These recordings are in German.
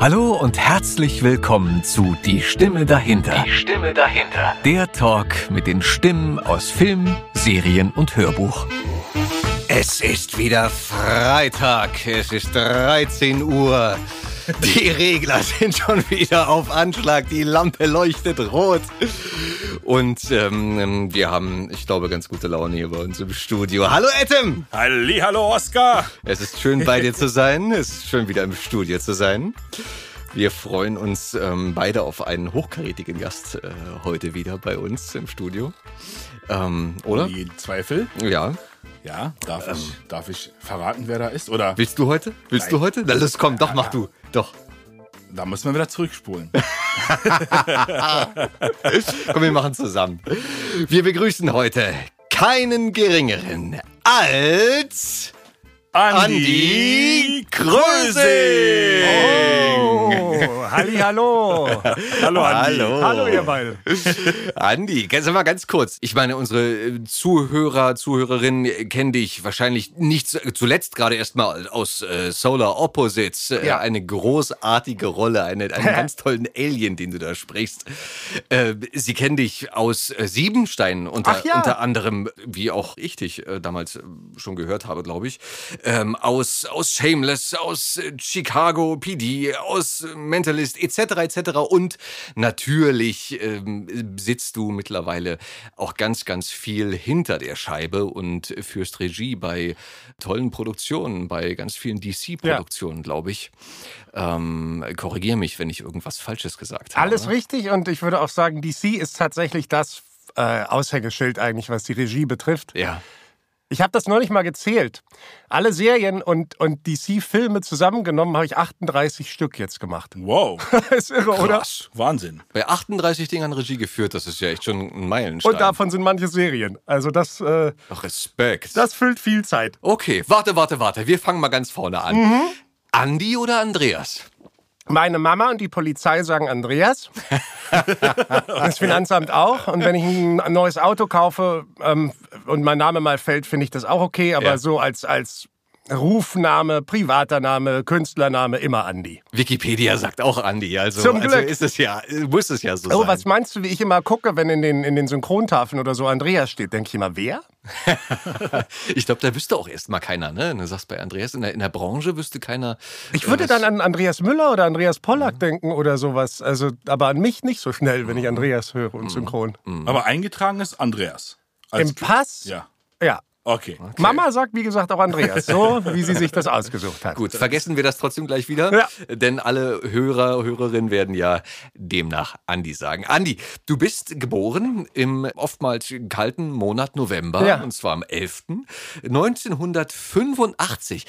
Hallo und herzlich willkommen zu Die Stimme dahinter. Die Stimme dahinter. Der Talk mit den Stimmen aus Film, Serien und Hörbuch. Es ist wieder Freitag. Es ist 13 Uhr. Die Regler sind schon wieder auf Anschlag. Die Lampe leuchtet rot. Und ähm, wir haben, ich glaube, ganz gute Laune hier bei uns im Studio. Hallo Etem! Halli, hallo Oskar! Es ist schön bei dir zu sein. Es ist schön wieder im Studio zu sein. Wir freuen uns ähm, beide auf einen hochkarätigen Gast äh, heute wieder bei uns im Studio. Ähm, oder? Ohne jeden Zweifel. Ja. Ja, darf, ich, darf ich verraten, wir da ist? Oder Willst du heute? Willst du Nein. heute? Na los, komm, doch, mach du. Doch. da müssen wir wieder zurückspulen. Komm, wir machen zusammen. Wir begrüßen heute keinen geringeren als Andi Krösing. Oh, halli, hallo. Hallo, Andi. Hallo. Hallo, ihr beide. Andi, ganz mal ganz kurz. Ich meine, unsere äh, Zuhörer, Zuhörerinnen kennen dich wahrscheinlich nicht zu- zuletzt gerade erstmal aus äh, Solar Opposites. Äh, Ja. Eine großartige Rolle, eine, einen ganz tollen Alien, den du da sprichst. Äh, sie kennen dich aus äh, Siebenstein unter, ja. unter anderem, wie auch ich dich äh, damals schon gehört habe, glaube ich. Ähm, aus, aus Shameless, aus äh, Chicago PD, aus Mentalist etc. etc. Und natürlich ähm, sitzt du mittlerweile auch ganz, ganz viel hinter der Scheibe und führst Regie bei tollen Produktionen, bei ganz vielen DC-Produktionen, glaube ich. Ähm, Korrigiere mich, wenn ich irgendwas Falsches gesagt habe. Alles richtig und ich würde auch sagen, DC ist tatsächlich das äh, Aushängeschild eigentlich, was die Regie betrifft. Ja. Ich habe das neulich mal gezählt. Alle Serien und, und DC-Filme zusammengenommen habe ich 38 Stück jetzt gemacht. Wow, ist irre, oder? krass, Wahnsinn. Bei 38 Dingern Regie geführt, das ist ja echt schon ein Meilenstein. Und davon sind manche Serien. Also das, äh, Respekt. das füllt viel Zeit. Okay, warte, warte, warte. Wir fangen mal ganz vorne an. Mhm. Andi oder Andreas? Meine Mama und die Polizei sagen Andreas. das Finanzamt auch. Und wenn ich ein neues Auto kaufe ähm, und mein Name mal fällt, finde ich das auch okay. Aber Ja. so als, als Rufname, privater Name, Künstlername immer Andi. Wikipedia sagt auch Andi, also, Zum also Glück. ist es ja, muss es ja so Oh, sein. was meinst du, wie ich immer gucke, wenn in den, in den Synchrontafeln oder so Andreas steht? Denke ich immer, wer? Ich glaube, da wüsste auch erstmal keiner, ne? Du sagst bei Andreas, in der, in der Branche wüsste keiner. Ich würde äh, dann an Andreas Müller oder Andreas Pollack denken oder sowas. Also, aber an mich nicht so schnell, wenn ich Andreas höre und synchron. Aber eingetragen ist Andreas. Als Im Pass? Ja, Ja. Okay. Mama sagt, wie gesagt, auch Andreas, so wie sie sich das ausgesucht hat. Gut, vergessen wir das trotzdem gleich wieder, Ja. denn alle Hörer, Hörerinnen werden ja demnach Andi sagen. Andi, du bist geboren im oftmals kalten Monat November, Ja. und zwar am 11. 1985.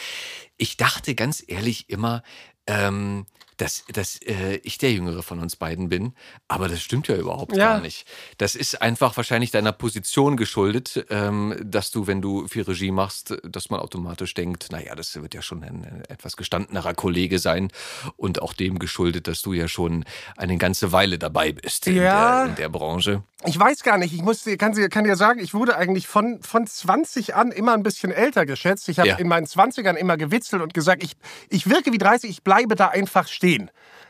Ich dachte ganz ehrlich immer, ähm, dass, dass äh, ich der Jüngere von uns beiden bin, aber das stimmt ja überhaupt Ja. gar nicht. Das ist einfach wahrscheinlich deiner Position geschuldet, ähm, dass du, wenn du viel Regie machst, dass man automatisch denkt, naja, das wird ja schon ein, ein etwas gestandenerer Kollege sein und auch dem geschuldet, dass du ja schon eine ganze Weile dabei bist in, Ja. der, in der Branche. Ich weiß gar nicht, ich muss, kann, dir- kann dir sagen, ich wurde eigentlich von, von 20 an immer ein bisschen älter geschätzt. Ich habe Ja. in meinen 20ern immer gewitzelt und gesagt, ich, ich wirke wie 30, ich bleibe da einfach stehen.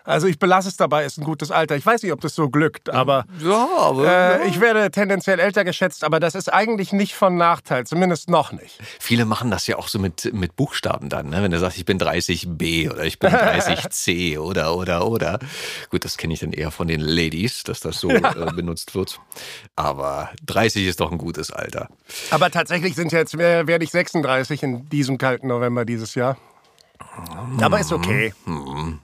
Also ich belasse es dabei, ist ein gutes Alter. Ich weiß nicht, ob das so glückt, aber Ja, aber äh, ich werde tendenziell älter geschätzt, aber das ist eigentlich nicht von Nachteil, zumindest noch nicht. viele machen das ja auch so mit, mit Buchstaben dann, ne? wenn du sagst, ich bin 30b oder ich bin 30c oder, oder, oder. Gut, das kenne ich dann eher von den Ladies, dass das so äh, benutzt wird. Aber 30 ist doch ein gutes Alter. Aber tatsächlich sind jetzt, werde ich 36 in diesem kalten November dieses Jahr. Aber ist okay. Hm,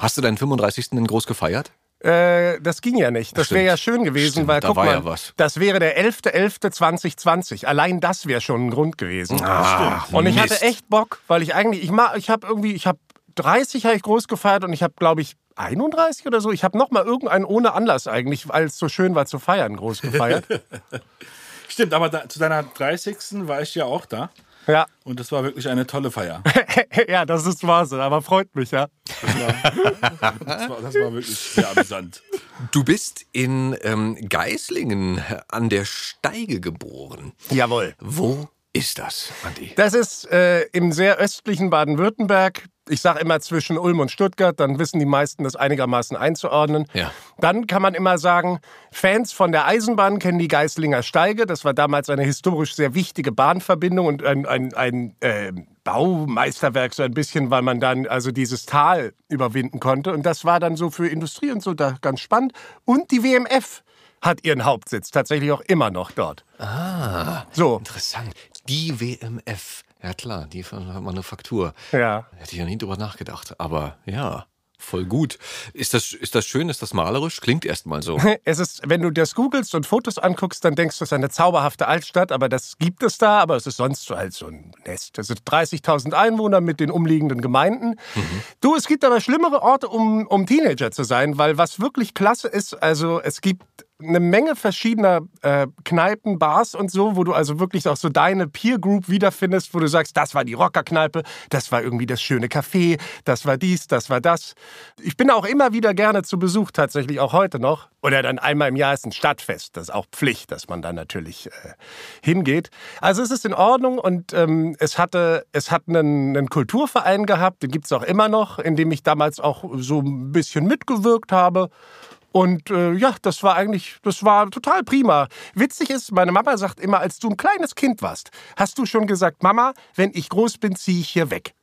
Hast du deinen 35. denn groß gefeiert? Äh, das ging ja nicht. Das wäre ja schön gewesen, Stimmt, weil da guck war mal, ja was. das wäre der 11.11.2020. Allein das wäre schon ein Grund gewesen. Ah, und ich Mist. hatte echt Bock, weil ich eigentlich, ich ma, ich habe irgendwie, ich habe 30 habe ich groß gefeiert und ich habe, glaube ich, 31 oder so. Ich habe noch mal irgendeinen ohne Anlass eigentlich, weil es so schön war zu feiern, groß gefeiert. Stimmt, aber da, zu deiner 30. war ich ja auch da. Ja. Und das war wirklich eine tolle Feier. ja, das ist wahr, so, aber freut mich, ja. Das war, das war, das war wirklich sehr amüsant. Du bist in ähm, Geislingen an der Steige geboren. Jawohl. Wo ist das, Andi? Das ist äh, im sehr östlichen Baden-Württemberg. Ich sage immer zwischen Ulm und Stuttgart, dann wissen die meisten das einigermaßen einzuordnen. Ja. Dann kann man immer sagen, Fans von der Eisenbahn kennen die Geislinger Steige. Das war damals eine historisch sehr wichtige Bahnverbindung und ein, ein, ein äh, Baumeisterwerk so ein bisschen, weil man dann also dieses Tal überwinden konnte. Und das war dann so für Industrie und so da ganz spannend. Und die WMF hat ihren Hauptsitz tatsächlich auch immer noch dort. Ah, So, interessant. Die WMF. Ja klar, die Manufaktur. ja. Hätte ich ja nie drüber nachgedacht. Aber ja, voll gut. Ist das, ist das schön? Ist das malerisch? Klingt erstmal so. Es ist, wenn du das googelst und Fotos anguckst, dann denkst du, es ist eine zauberhafte Altstadt, aber das gibt es da, aber es ist sonst so halt so ein Nest. Es sind 30.000 Einwohner mit den umliegenden Gemeinden. Du, es gibt aber schlimmere Orte, um, um Teenager zu sein, weil was wirklich klasse ist, also es gibt eine Menge verschiedener äh, Kneipen, Bars und so, wo du also wirklich auch so deine Peer Group wiederfindest, wo du sagst, das war die Rockerkneipe, das war irgendwie das schöne Café, das war dies, das war das. Ich bin auch immer wieder gerne zu Besuch, tatsächlich auch heute noch. Oder dann einmal im Jahr ist ein Stadtfest, das ist auch Pflicht, dass man da natürlich äh, hingeht. Also es ist in Ordnung und ähm, es hatte, es hat einen, einen Kulturverein gehabt, den gibt es auch immer noch, in dem ich damals auch so ein bisschen mitgewirkt habe. Und äh, ja, das war eigentlich, das war total prima. Witzig ist, meine Mama sagt immer, als du ein kleines Kind warst, hast du schon gesagt, Mama, wenn ich groß bin, ziehe ich hier weg.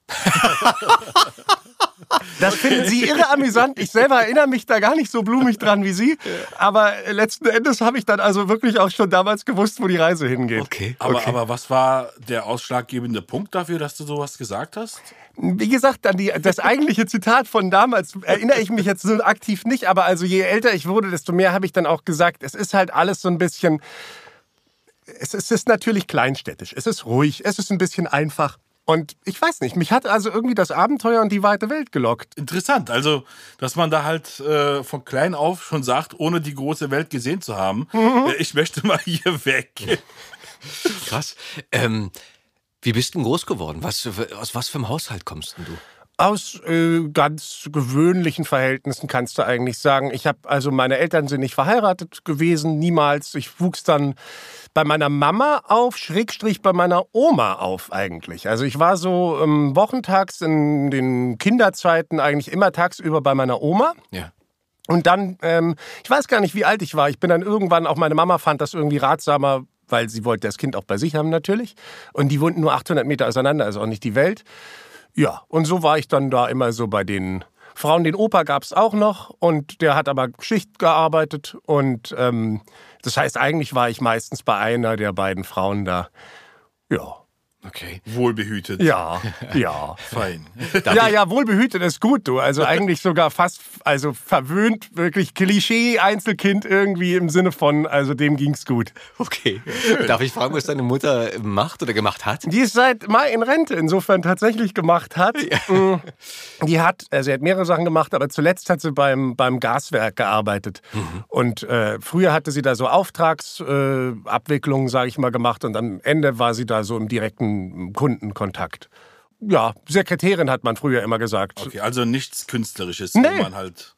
Das finden sie irre amüsant. Ich selber erinnere mich da gar nicht so blumig dran wie sie. Aber letzten Endes habe ich dann also wirklich auch schon damals gewusst, wo die Reise hingeht. Okay. Aber, aber was war der ausschlaggebende Punkt dafür, dass du sowas gesagt hast? Wie gesagt, an die, das eigentliche Zitat von damals erinnere ich mich jetzt so aktiv nicht. Aber also je älter ich wurde, desto mehr habe ich dann auch gesagt, es ist halt alles so ein bisschen. Es ist, es ist natürlich kleinstädtisch. Es ist ruhig. Es ist ein bisschen einfach. Und ich weiß nicht, mich hat also irgendwie das Abenteuer und die weite Welt gelockt. Interessant, also, dass man da halt äh, von klein auf schon sagt, ohne die große Welt gesehen zu haben, äh, ich möchte mal hier weg. Krass. Ähm, wie bist du denn groß geworden? Was, aus was für einem Haushalt kommst denn du? Aus äh, ganz gewöhnlichen Verhältnissen kannst du eigentlich sagen. Ich habe also meine Eltern sind nicht verheiratet gewesen, niemals. Ich wuchs dann bei meiner Mama auf, Schrägstrich bei meiner Oma auf eigentlich. Also ich war so ähm, wochentags in den Kinderzeiten eigentlich immer tagsüber bei meiner Oma. Ja. Und dann, ähm, ich weiß gar nicht, wie alt ich war. Ich bin dann irgendwann, auch meine Mama fand das irgendwie ratsamer, weil sie wollte das Kind auch bei sich haben natürlich. Und die wohnten nur 800 Meter auseinander, also auch nicht die Welt. Ja, und so war ich dann da immer so bei den Frauen. Den Opa gab es auch noch und der hat aber Schicht gearbeitet. Und ähm, das heißt, eigentlich war ich meistens bei einer der beiden Frauen da. Ja, Okay. Wohlbehütet. ja, ja. Fein. Ja, ja, wohlbehütet ist gut, du. Also eigentlich sogar fast, also verwöhnt, wirklich Klischee-Einzelkind irgendwie im Sinne von, also dem ging's gut. Okay. Darf ich fragen, was deine Mutter macht oder gemacht hat? Die ist seit Mai in Rente, insofern tatsächlich gemacht hat. Mm, Die hat, also sie hat mehrere Sachen gemacht, aber zuletzt hat sie beim, beim Gaswerk gearbeitet. Und äh, früher hatte sie da so Auftragsabwicklungen, äh, sage ich mal, gemacht und am Ende war sie da so im direkten Kundenkontakt. Ja, Sekretärin hat man früher immer gesagt. Okay, also nichts Künstlerisches, Nee. wo man halt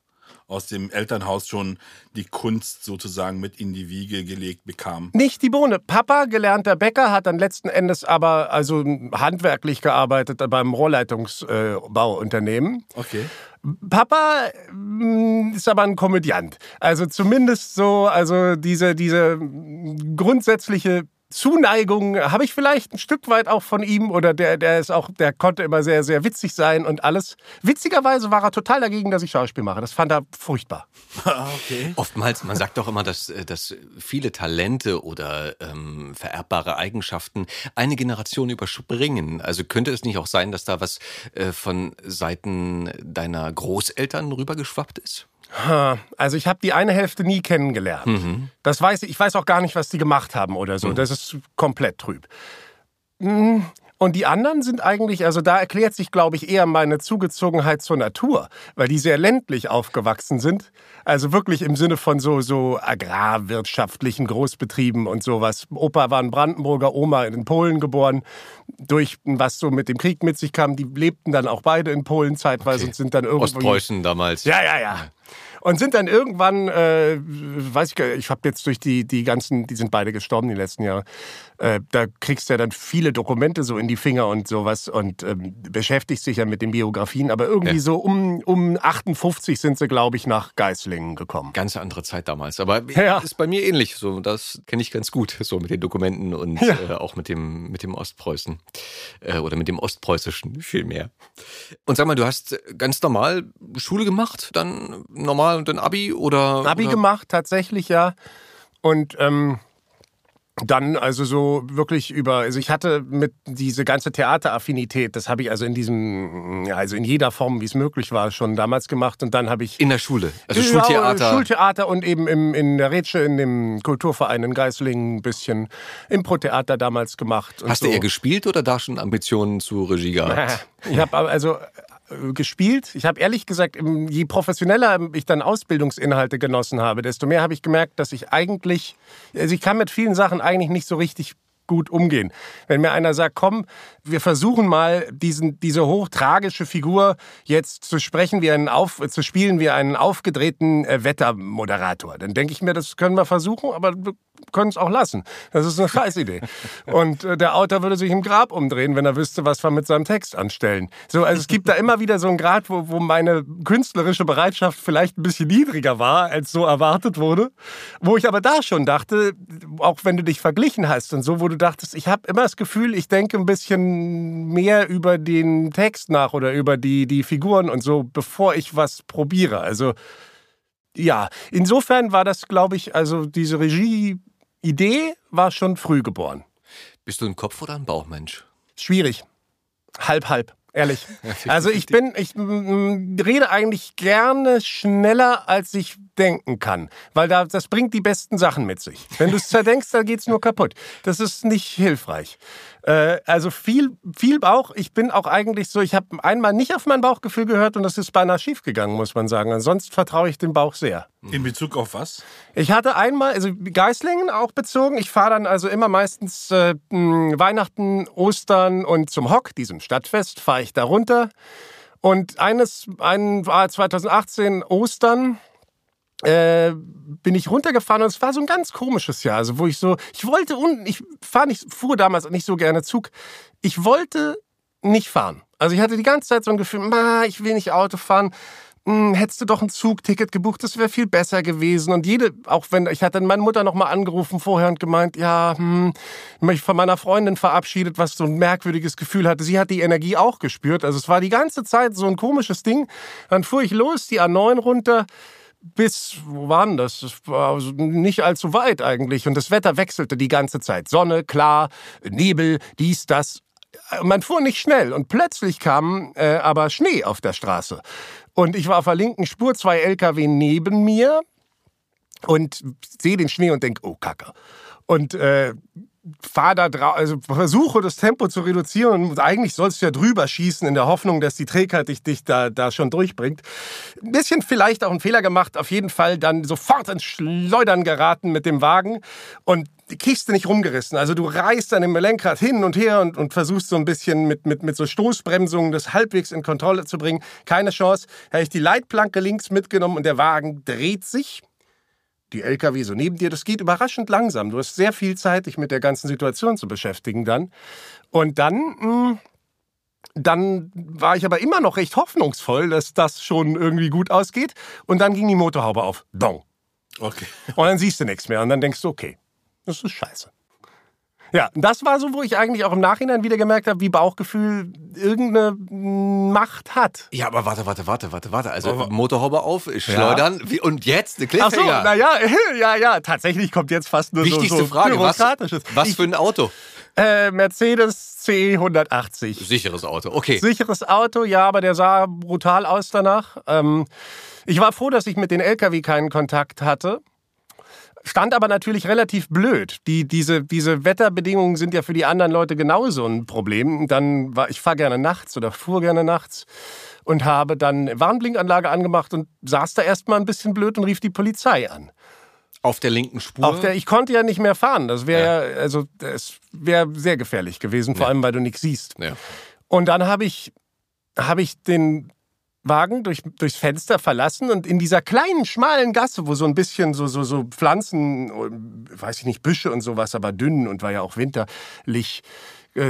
aus dem Elternhaus schon die Kunst sozusagen mit in die Wiege gelegt bekam. Nicht die Bohne. Papa, gelernter Bäcker, hat dann letzten Endes aber also handwerklich gearbeitet beim Rohrleitungsbauunternehmen. Okay. Papa mm, ist aber ein Komödiant. Also zumindest so, also diese, diese grundsätzliche Zuneigung habe ich vielleicht ein Stück weit auch von ihm oder der, der ist auch, der konnte immer sehr, sehr witzig sein und alles. Witzigerweise war er total dagegen, dass ich Schauspiel mache. Das fand er furchtbar. okay. Oftmals, man sagt doch immer, dass, äh, dass viele Talente oder ähm, vererbbare Eigenschaften eine Generation überspringen. Also könnte es nicht auch sein, dass da was äh, von Seiten deiner Großeltern rübergeschwappt ist? Also ich habe die eine Hälfte nie kennengelernt. Das weiß ich, ich weiß auch gar nicht, was die gemacht haben oder so. Das ist komplett trüb. Mm, Und die anderen sind eigentlich, also da erklärt sich, glaube ich, eher meine Zugezogenheit zur Natur, weil die sehr ländlich aufgewachsen sind. Also wirklich im Sinne von so, so agrarwirtschaftlichen Großbetrieben und sowas. Opa war ein Brandenburger, Oma in Polen geboren. Durch was so mit dem Krieg mit sich kam, die lebten dann auch beide in Polen zeitweise Okay. und sind dann irgendwie. Ostpreußen damals. Ja, ja, ja. Und sind dann irgendwann, äh, weiß ich, gar nicht, ich habe jetzt durch die, die ganzen, die sind beide gestorben die letzten Jahre, äh, da kriegst du ja dann viele Dokumente so in die Finger und sowas und ähm, beschäftigst dich ja mit den Biografien. Aber irgendwie Ja. so um, um 58 sind sie, glaube ich, nach Geislingen gekommen. Ganz andere Zeit damals. Aber Ja. ist bei mir ähnlich. So, das kenne ich ganz gut, so mit den Dokumenten und Ja. äh, auch mit dem, mit dem Ostpreußen. Äh, oder mit dem Ostpreußischen vielmehr. Und sag mal, du hast ganz normal Schule gemacht, dann normal und dann Abi oder. Abi oder? gemacht, tatsächlich, ja. Und ähm, dann also so wirklich über, also ich hatte mit diese ganze Theateraffinität, das habe ich also in diesem, also in jeder Form, wie es möglich war, schon damals gemacht. Und dann habe ich In der Schule. Also Ja, Schultheater. Schultheater und eben im, in der Rätsche, in dem Kulturverein in Geislingen ein bisschen Impro-Theater damals gemacht. Hast so. du eher gespielt oder da schon Ambitionen zu Regie gehabt? Ich habe also gespielt. Ich habe ehrlich gesagt, je professioneller ich dann Ausbildungsinhalte genossen habe, desto mehr habe ich gemerkt, dass ich eigentlich, also ich kann mit vielen Sachen eigentlich nicht so richtig gut umgehen. Wenn mir einer sagt, komm, wir versuchen mal diesen, diese hochtragische Figur jetzt zu sprechen, wie einen auf, zu spielen wie einen aufgedrehten äh, Wettermoderator, dann denke ich mir, das können wir versuchen, aber können es auch lassen. Das ist eine Scheißidee. Und äh, der Autor würde sich im Grab umdrehen, wenn er wüsste, was wir mit seinem Text anstellen. So, also es gibt da immer wieder so einen Grad, wo, wo meine künstlerische Bereitschaft vielleicht ein bisschen niedriger war, als so erwartet wurde. Wo ich aber da schon dachte, auch wenn du dich verglichen hast und so, wo du dachtest, ich habe immer das Gefühl, ich denke ein bisschen mehr über den Text nach oder über die, die Figuren und so, bevor ich was probiere. Also ja, insofern war das, glaube ich, also diese Regie-Idee war schon früh geboren. Bist du ein Kopf- oder ein Bauchmensch? Schwierig. Halb, halb. Ehrlich. Also ich bin, ich rede eigentlich gerne schneller, als ich denken kann. Weil da, das bringt die besten Sachen mit sich. Wenn du es zerdenkst, dann geht's nur kaputt. Das ist nicht hilfreich. Äh, also viel, viel Bauch. Ich bin auch eigentlich so, ich habe einmal nicht auf mein Bauchgefühl gehört und das ist beinahe schief gegangen, muss man sagen. Ansonsten vertraue ich dem Bauch sehr. In Bezug auf was? Ich hatte einmal, also Geislingen auch bezogen. Ich fahre dann also immer meistens äh, mh, Weihnachten, Ostern und zum Hock, diesem Stadtfest, fahre ich da runter. Und eines, ein, war 2018 Ostern, äh, bin ich runtergefahren und es war so ein ganz komisches Jahr, also wo ich so, ich wollte unten, ich fahr nicht, fuhr damals nicht so gerne Zug, ich wollte nicht fahren. Also ich hatte die ganze Zeit so ein Gefühl, ma, ich will nicht Auto fahren. Hm, hättest du doch ein Zugticket gebucht, das wäre viel besser gewesen. Und jede, auch wenn, ich hatte meine Mutter noch mal angerufen vorher und gemeint, ja, hm, mich von meiner Freundin verabschiedet, was so ein merkwürdiges Gefühl hatte. Sie hat die Energie auch gespürt. Also es war die ganze Zeit so ein komisches Ding. Dann fuhr ich los, die A9 runter, bis, wo war denn das? Das war also nicht allzu weit eigentlich. Und das Wetter wechselte die ganze Zeit. Sonne, klar, Nebel, dies, das. Man fuhr nicht schnell und plötzlich kam äh, aber Schnee auf der Straße. Und ich war auf der linken Spur, zwei LKW neben mir und sehe den Schnee und denke, oh Kacke. Und äh, fahre da drauf, also versuche das Tempo zu reduzieren und eigentlich sollst du ja drüber schießen in der Hoffnung, dass die Trägheit dich, dich da, da schon durchbringt. Ein bisschen vielleicht auch einen Fehler gemacht, auf jeden Fall dann sofort ins Schleudern geraten mit dem Wagen und die Kiste nicht rumgerissen. Also du reißt an dem Lenkrad hin und her und, und versuchst so ein bisschen mit, mit, mit so Stoßbremsungen das halbwegs in Kontrolle zu bringen. Keine Chance. Habe ich die Leitplanke links mitgenommen und der Wagen dreht sich die LKW so neben dir. Das geht überraschend langsam. Du hast sehr viel Zeit, dich mit der ganzen Situation zu beschäftigen dann. Und dann, mh, dann war ich aber immer noch recht hoffnungsvoll, dass das schon irgendwie gut ausgeht. Und dann ging die Motorhaube auf. Dong. Okay. Und dann siehst du nichts mehr. Und dann denkst du, okay, das ist scheiße. Ja, das war so, wo ich eigentlich auch im Nachhinein wieder gemerkt habe, wie Bauchgefühl irgendeine Macht hat. Ja, aber warte, warte, warte, warte, warte. Also Aber- Motorhaube auf, schleudern. Wie, und jetzt eine Ach so, Cliffhanger. naja, ja, ja, tatsächlich kommt jetzt fast nur Wichtigste so, so Frage, was, was für ein Auto? Äh, Mercedes C180. Sicheres Auto, okay. Sicheres Auto, ja, aber der sah brutal aus danach. Ähm, ich war froh, dass ich mit den LKW keinen Kontakt hatte. Stand aber natürlich relativ blöd. Die, diese, diese Wetterbedingungen sind ja für die anderen Leute genauso ein Problem. Dann war, ich fahre gerne nachts oder fuhr gerne nachts und habe dann Warnblinkanlage angemacht und saß da erstmal ein bisschen blöd und rief die Polizei an. Auf der linken Spur. Auf der, ich konnte ja nicht mehr fahren. Das wäre ja. also das wäre sehr gefährlich gewesen, vor Ja. allem weil du nichts siehst. ja. Und dann habe ich, habe ich den Wagen durch, durchs Fenster verlassen und in dieser kleinen, schmalen Gasse, wo so ein bisschen so, so, so Pflanzen, weiß ich nicht, Büsche und sowas, aber dünn und war ja auch winterlich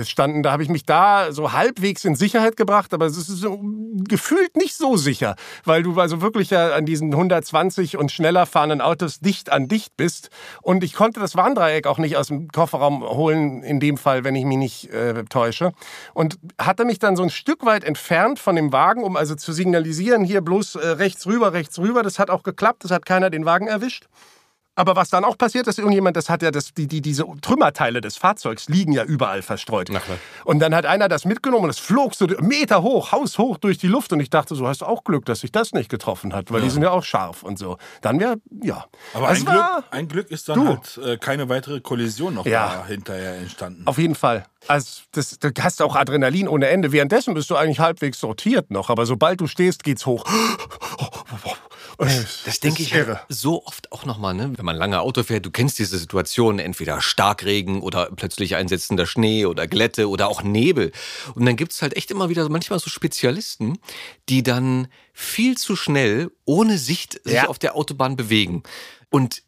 standen. Da habe ich mich da so halbwegs in Sicherheit gebracht, aber es ist so gefühlt nicht so sicher, weil du also wirklich ja an diesen 120 und schneller fahrenden Autos dicht an dicht bist. Und ich konnte das Warndreieck auch nicht aus dem Kofferraum holen, in dem Fall, wenn ich mich nicht äh, täusche. Und hatte mich dann so ein Stück weit entfernt von dem Wagen, um also zu signalisieren, hier bloß äh, rechts rüber, rechts rüber. Das hat auch geklappt, das hat keiner den Wagen erwischt. Aber was dann auch passiert ist, irgendjemand, das hat ja das, die, die, diese Trümmerteile des Fahrzeugs liegen ja überall verstreut. Und dann hat einer das mitgenommen und es flog so Meter hoch, haushoch durch die Luft. Und ich dachte, so hast du auch Glück, dass sich das nicht getroffen hat, weil ja. die sind ja auch scharf und so. Dann wäre, ja. Aber ein Glück, ein Glück, ist dann du. halt äh, keine weitere Kollision noch ja. hinterher entstanden. Auf jeden Fall. Also das, du hast auch Adrenalin ohne Ende. Währenddessen bist du eigentlich halbwegs sortiert noch. Aber sobald du stehst, geht's hoch. Das, das denke ich irre. so oft auch nochmal, ne? wenn man lange Auto fährt. Du kennst diese Situation, entweder Starkregen oder plötzlich einsetzender Schnee oder Glätte oder auch Nebel. Und dann gibt es halt echt immer wieder manchmal so Spezialisten, die dann viel zu schnell ohne Sicht sich ja. auf der Autobahn bewegen. Und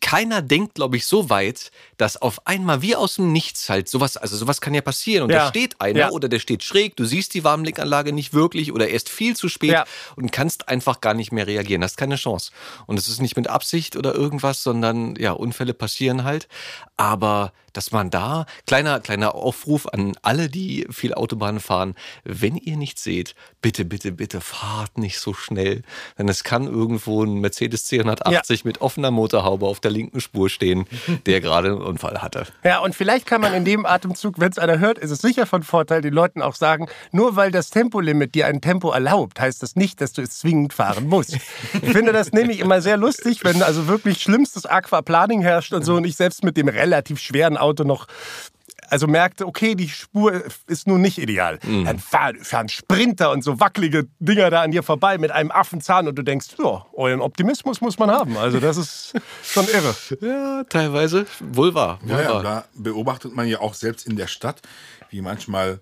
keiner denkt, glaube ich, so weit, dass auf einmal wie aus dem Nichts halt sowas, also sowas kann ja passieren und ja. da steht einer ja. oder der steht schräg, du siehst die Warmblickanlage nicht wirklich oder erst viel zu spät ja. und kannst einfach gar nicht mehr reagieren. Hast keine Chance. Und es ist nicht mit Absicht oder irgendwas, sondern ja, Unfälle passieren halt. Aber dass man da, kleiner, kleiner Aufruf an alle, die viel Autobahn fahren, wenn ihr nicht seht, bitte, bitte, bitte fahrt nicht so schnell. Denn es kann irgendwo ein Mercedes C180 ja. mit offener Motorhaube auf der linken Spur stehen, der gerade einen Unfall hatte. Ja, und vielleicht kann man in dem Atemzug, wenn es einer hört, ist es sicher von Vorteil, den Leuten auch sagen, nur weil das Tempolimit dir ein Tempo erlaubt, heißt das nicht, dass du es zwingend fahren musst. Ich finde das nämlich immer sehr lustig, wenn also wirklich schlimmstes Aquaplaning herrscht und so und ich selbst mit dem relativ schweren Auto noch also merkte, okay, die Spur ist nun nicht ideal. Mhm. Dann fahren, fahren, Sprinter und so wackelige Dinger da an dir vorbei mit einem Affenzahn und du denkst, ja, euren Optimismus muss man haben. Also das ist schon irre. Ja, teilweise wohl wahr. Wohl ja, wahr. Ja, da beobachtet man ja auch selbst in der Stadt, wie manchmal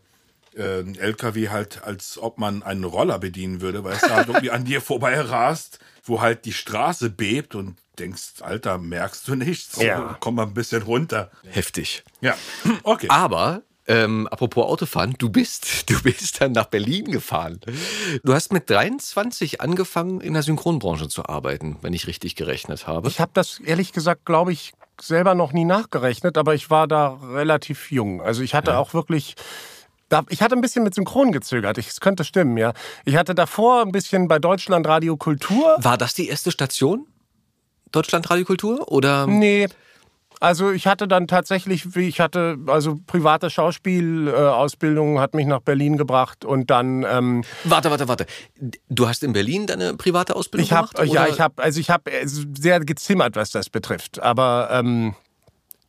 äh, ein LKW halt, als ob man einen Roller bedienen würde, weil es da irgendwie an dir vorbei rast, wo halt die Straße bebt und denkst, Alter, merkst du nichts? Ja. Komm mal ein bisschen runter. Heftig. Ja, okay. Aber ähm, apropos Autofahren, du bist, du bist dann nach Berlin gefahren. Du hast mit 23 angefangen, in der Synchronbranche zu arbeiten, wenn ich richtig gerechnet habe. Ich habe das ehrlich gesagt, glaube ich, selber noch nie nachgerechnet, aber ich war da relativ jung. Also ich hatte ja. auch wirklich ich hatte ein bisschen mit Synchron gezögert. Es könnte stimmen, ja. Ich hatte davor ein bisschen bei Deutschland Radio Kultur. War das die erste Station? Deutschland Radiokultur oder? Nee. Also ich hatte dann tatsächlich, ich hatte also private Schauspielausbildung, hat mich nach Berlin gebracht und dann. Ähm, warte, warte, warte. Du hast in Berlin deine private Ausbildung ich hab, gemacht? Ja, ich habe, also ich habe sehr gezimmert, was das betrifft. Aber ähm,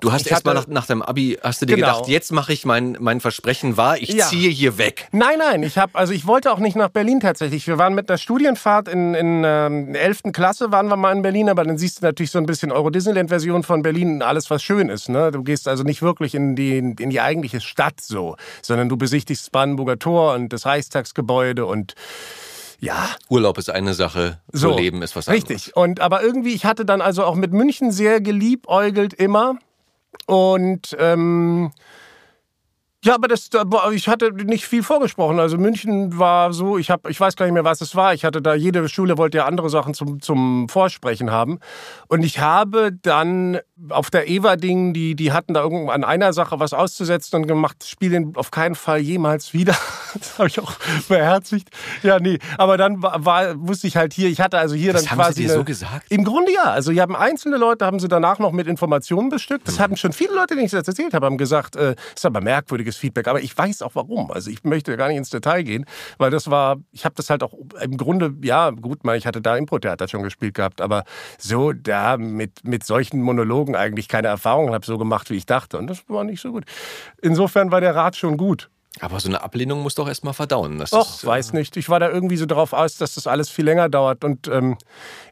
Du hast erst mal nach, nach deinem Abi, hast du dir genau. gedacht, jetzt mache ich mein, mein Versprechen wahr, ich ja. ziehe hier weg. Nein, nein, ich habe, also ich wollte auch nicht nach Berlin tatsächlich. Wir waren mit einer Studienfahrt in, in ähm, 11. Klasse, waren wir mal in Berlin, aber dann siehst du natürlich so ein bisschen Euro-Disneyland-Version von Berlin, alles was schön ist. Ne? Du gehst also nicht wirklich in die, in die eigentliche Stadt so, sondern du besichtigst das Brandenburger Tor und das Reichstagsgebäude und ja. Urlaub ist eine Sache, so Leben ist was anderes. Richtig. Und aber irgendwie, ich hatte dann also auch mit München sehr geliebäugelt immer. Und ähm, ja, aber das, ich hatte nicht viel vorgesprochen. Also München war so, ich habe, ich weiß gar nicht mehr, was es war. Ich hatte da, jede Schule wollte ja andere Sachen zum, zum Vorsprechen haben. Und ich habe dann auf der Eva-Ding, die, die hatten da irgendwo an einer Sache was auszusetzen und gemacht, spielen auf keinen Fall jemals wieder. Das habe ich auch beherzigt. Ja, nee. Aber dann war, war, wusste ich halt hier, ich hatte also hier das dann haben quasi. Sie dir eine, so gesagt? Im Grunde ja. Also, wir haben einzelne Leute, haben sie danach noch mit Informationen bestückt. Das mhm. hatten schon viele Leute, denen ich das erzählt habe, haben gesagt, äh, ist aber merkwürdiges Feedback. Aber ich weiß auch warum. Also, ich möchte gar nicht ins Detail gehen, weil das war, ich habe das halt auch im Grunde, ja, gut, ich hatte da Impro-Theater schon gespielt gehabt, aber so da mit, mit solchen Monologen eigentlich keine Erfahrung habe so gemacht, wie ich dachte. Und das war nicht so gut. Insofern war der Rat schon gut. Aber so eine Ablehnung muss doch erstmal verdauen. Das Och, ist, äh, weiß nicht. Ich war da irgendwie so drauf aus, dass das alles viel länger dauert. Und ähm,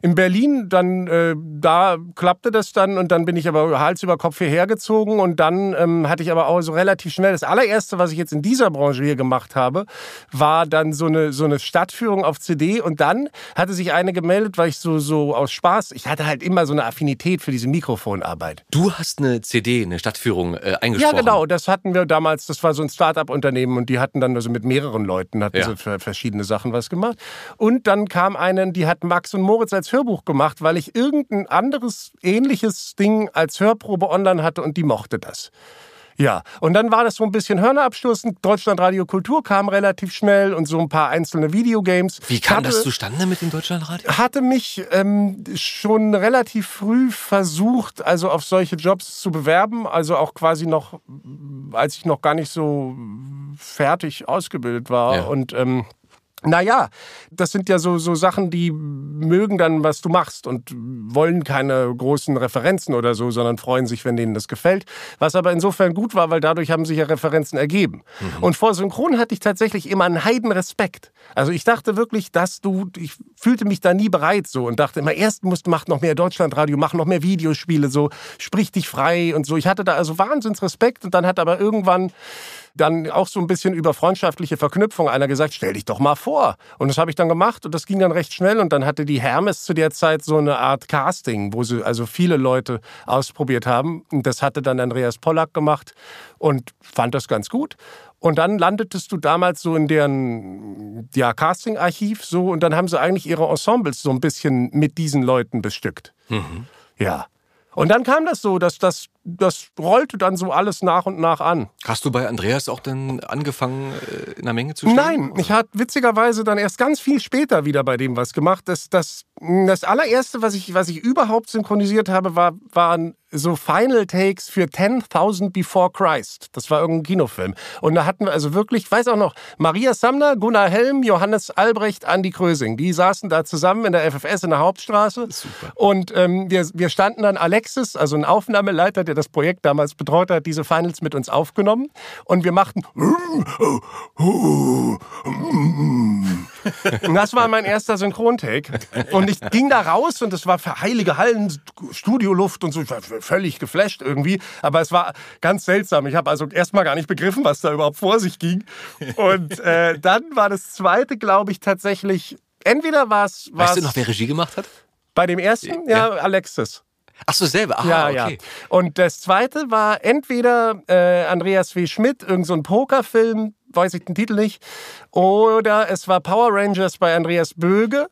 in Berlin, dann, äh, da klappte das dann und dann bin ich aber Hals über Kopf hierher gezogen und dann ähm, hatte ich aber auch so relativ schnell, das allererste, was ich jetzt in dieser Branche hier gemacht habe, war dann so eine, so eine Stadtführung auf CD und dann hatte sich eine gemeldet, weil ich so, so aus Spaß, ich hatte halt immer so eine Affinität für diese Mikrofonarbeit. Du hast eine CD, eine Stadtführung äh, Ja, eingesprochen. genau. Das hatten wir damals. Das war so ein Start-up-Unternehmen und die hatten dann also mit mehreren Leuten hatten Ja. so für verschiedene Sachen was gemacht. Und dann kam eine, die hat Max und Moritz als Hörbuch gemacht, weil ich irgendein anderes ähnliches Ding als Hörprobe online hatte und die mochte das. Ja, und dann war das so ein bisschen Hörnerabstoßen. Deutschlandradio Kultur kam relativ schnell und so ein paar einzelne Videogames. Wie kam hatte, das zustande mit dem Deutschlandradio? hatte mich ähm, schon relativ früh versucht, also auf solche Jobs zu bewerben. Also auch quasi noch, als ich noch gar nicht so fertig ausgebildet war. Ja. Und ähm, naja, das sind ja so, so Sachen, die mögen dann, was du machst und wollen keine großen Referenzen oder so, sondern freuen sich, wenn denen das gefällt. Was aber insofern gut war, weil dadurch haben sich ja Referenzen ergeben. Und vor Synchron hatte ich tatsächlich immer einen Heidenrespekt. Also ich dachte wirklich, dass du, ich fühlte mich da nie bereit so und dachte immer, erst musst, mach noch mehr Deutschlandradio, mach noch mehr Videospiele, so sprich dich frei und so. Ich hatte da also Wahnsinnsrespekt und dann hat aber irgendwann dann auch so ein bisschen über freundschaftliche Verknüpfung einer gesagt, stell dich doch mal vor. Und das habe ich dann gemacht und das ging dann recht schnell und dann hatte die Hermes zu der Zeit so eine Art Casting, wo sie also viele Leute ausprobiert haben. Und das hatte dann Andreas Pollack gemacht und fand das ganz gut. Und dann landetest du damals so in deren ja, Casting-Archiv so und dann haben sie eigentlich ihre Ensembles so ein bisschen mit diesen Leuten bestückt. Ja. Und dann kam das so, dass das, das rollte dann so alles nach und nach an. Hast du bei Andreas auch dann angefangen, äh, in der Menge zu stehen? Nein, ich hatte witzigerweise dann erst ganz viel später wieder bei dem was gemacht. Das, das, das allererste, was ich, was ich überhaupt synchronisiert habe, war, waren so Final Takes für 10.000 Before Christ. Das war irgendein Kinofilm. Und da hatten wir also wirklich, ich weiß auch noch, Maria Samner, Gunnar Helm, Johannes Albrecht, Andi Krösing. Die saßen da zusammen in der FFS in der Hauptstraße. Super. Und ähm, wir, wir standen dann, Alexis, also ein Aufnahmeleiter, der das Projekt damals betreut hat, diese Finals mit uns aufgenommen. Und wir machten. Und das war mein erster Synchrontake. Und ich ging da raus und es war für heilige Hallen, Studioluft und so. Ich war völlig geflasht irgendwie. Aber es war ganz seltsam. Ich habe also erstmal gar nicht begriffen, was da überhaupt vor sich ging. Und äh, dann war das zweite, glaube ich, tatsächlich. Entweder war es. Weißt du noch, wer Regie gemacht hat? Bei dem ersten? Ja, Alexis. Ach so, selber. Ah, Ja, okay. ja. Und das zweite war entweder äh, Andreas W. Schmidt, irgendein so ein Pokerfilm, weiß ich den Titel nicht, oder es war Power Rangers bei Andreas Böge.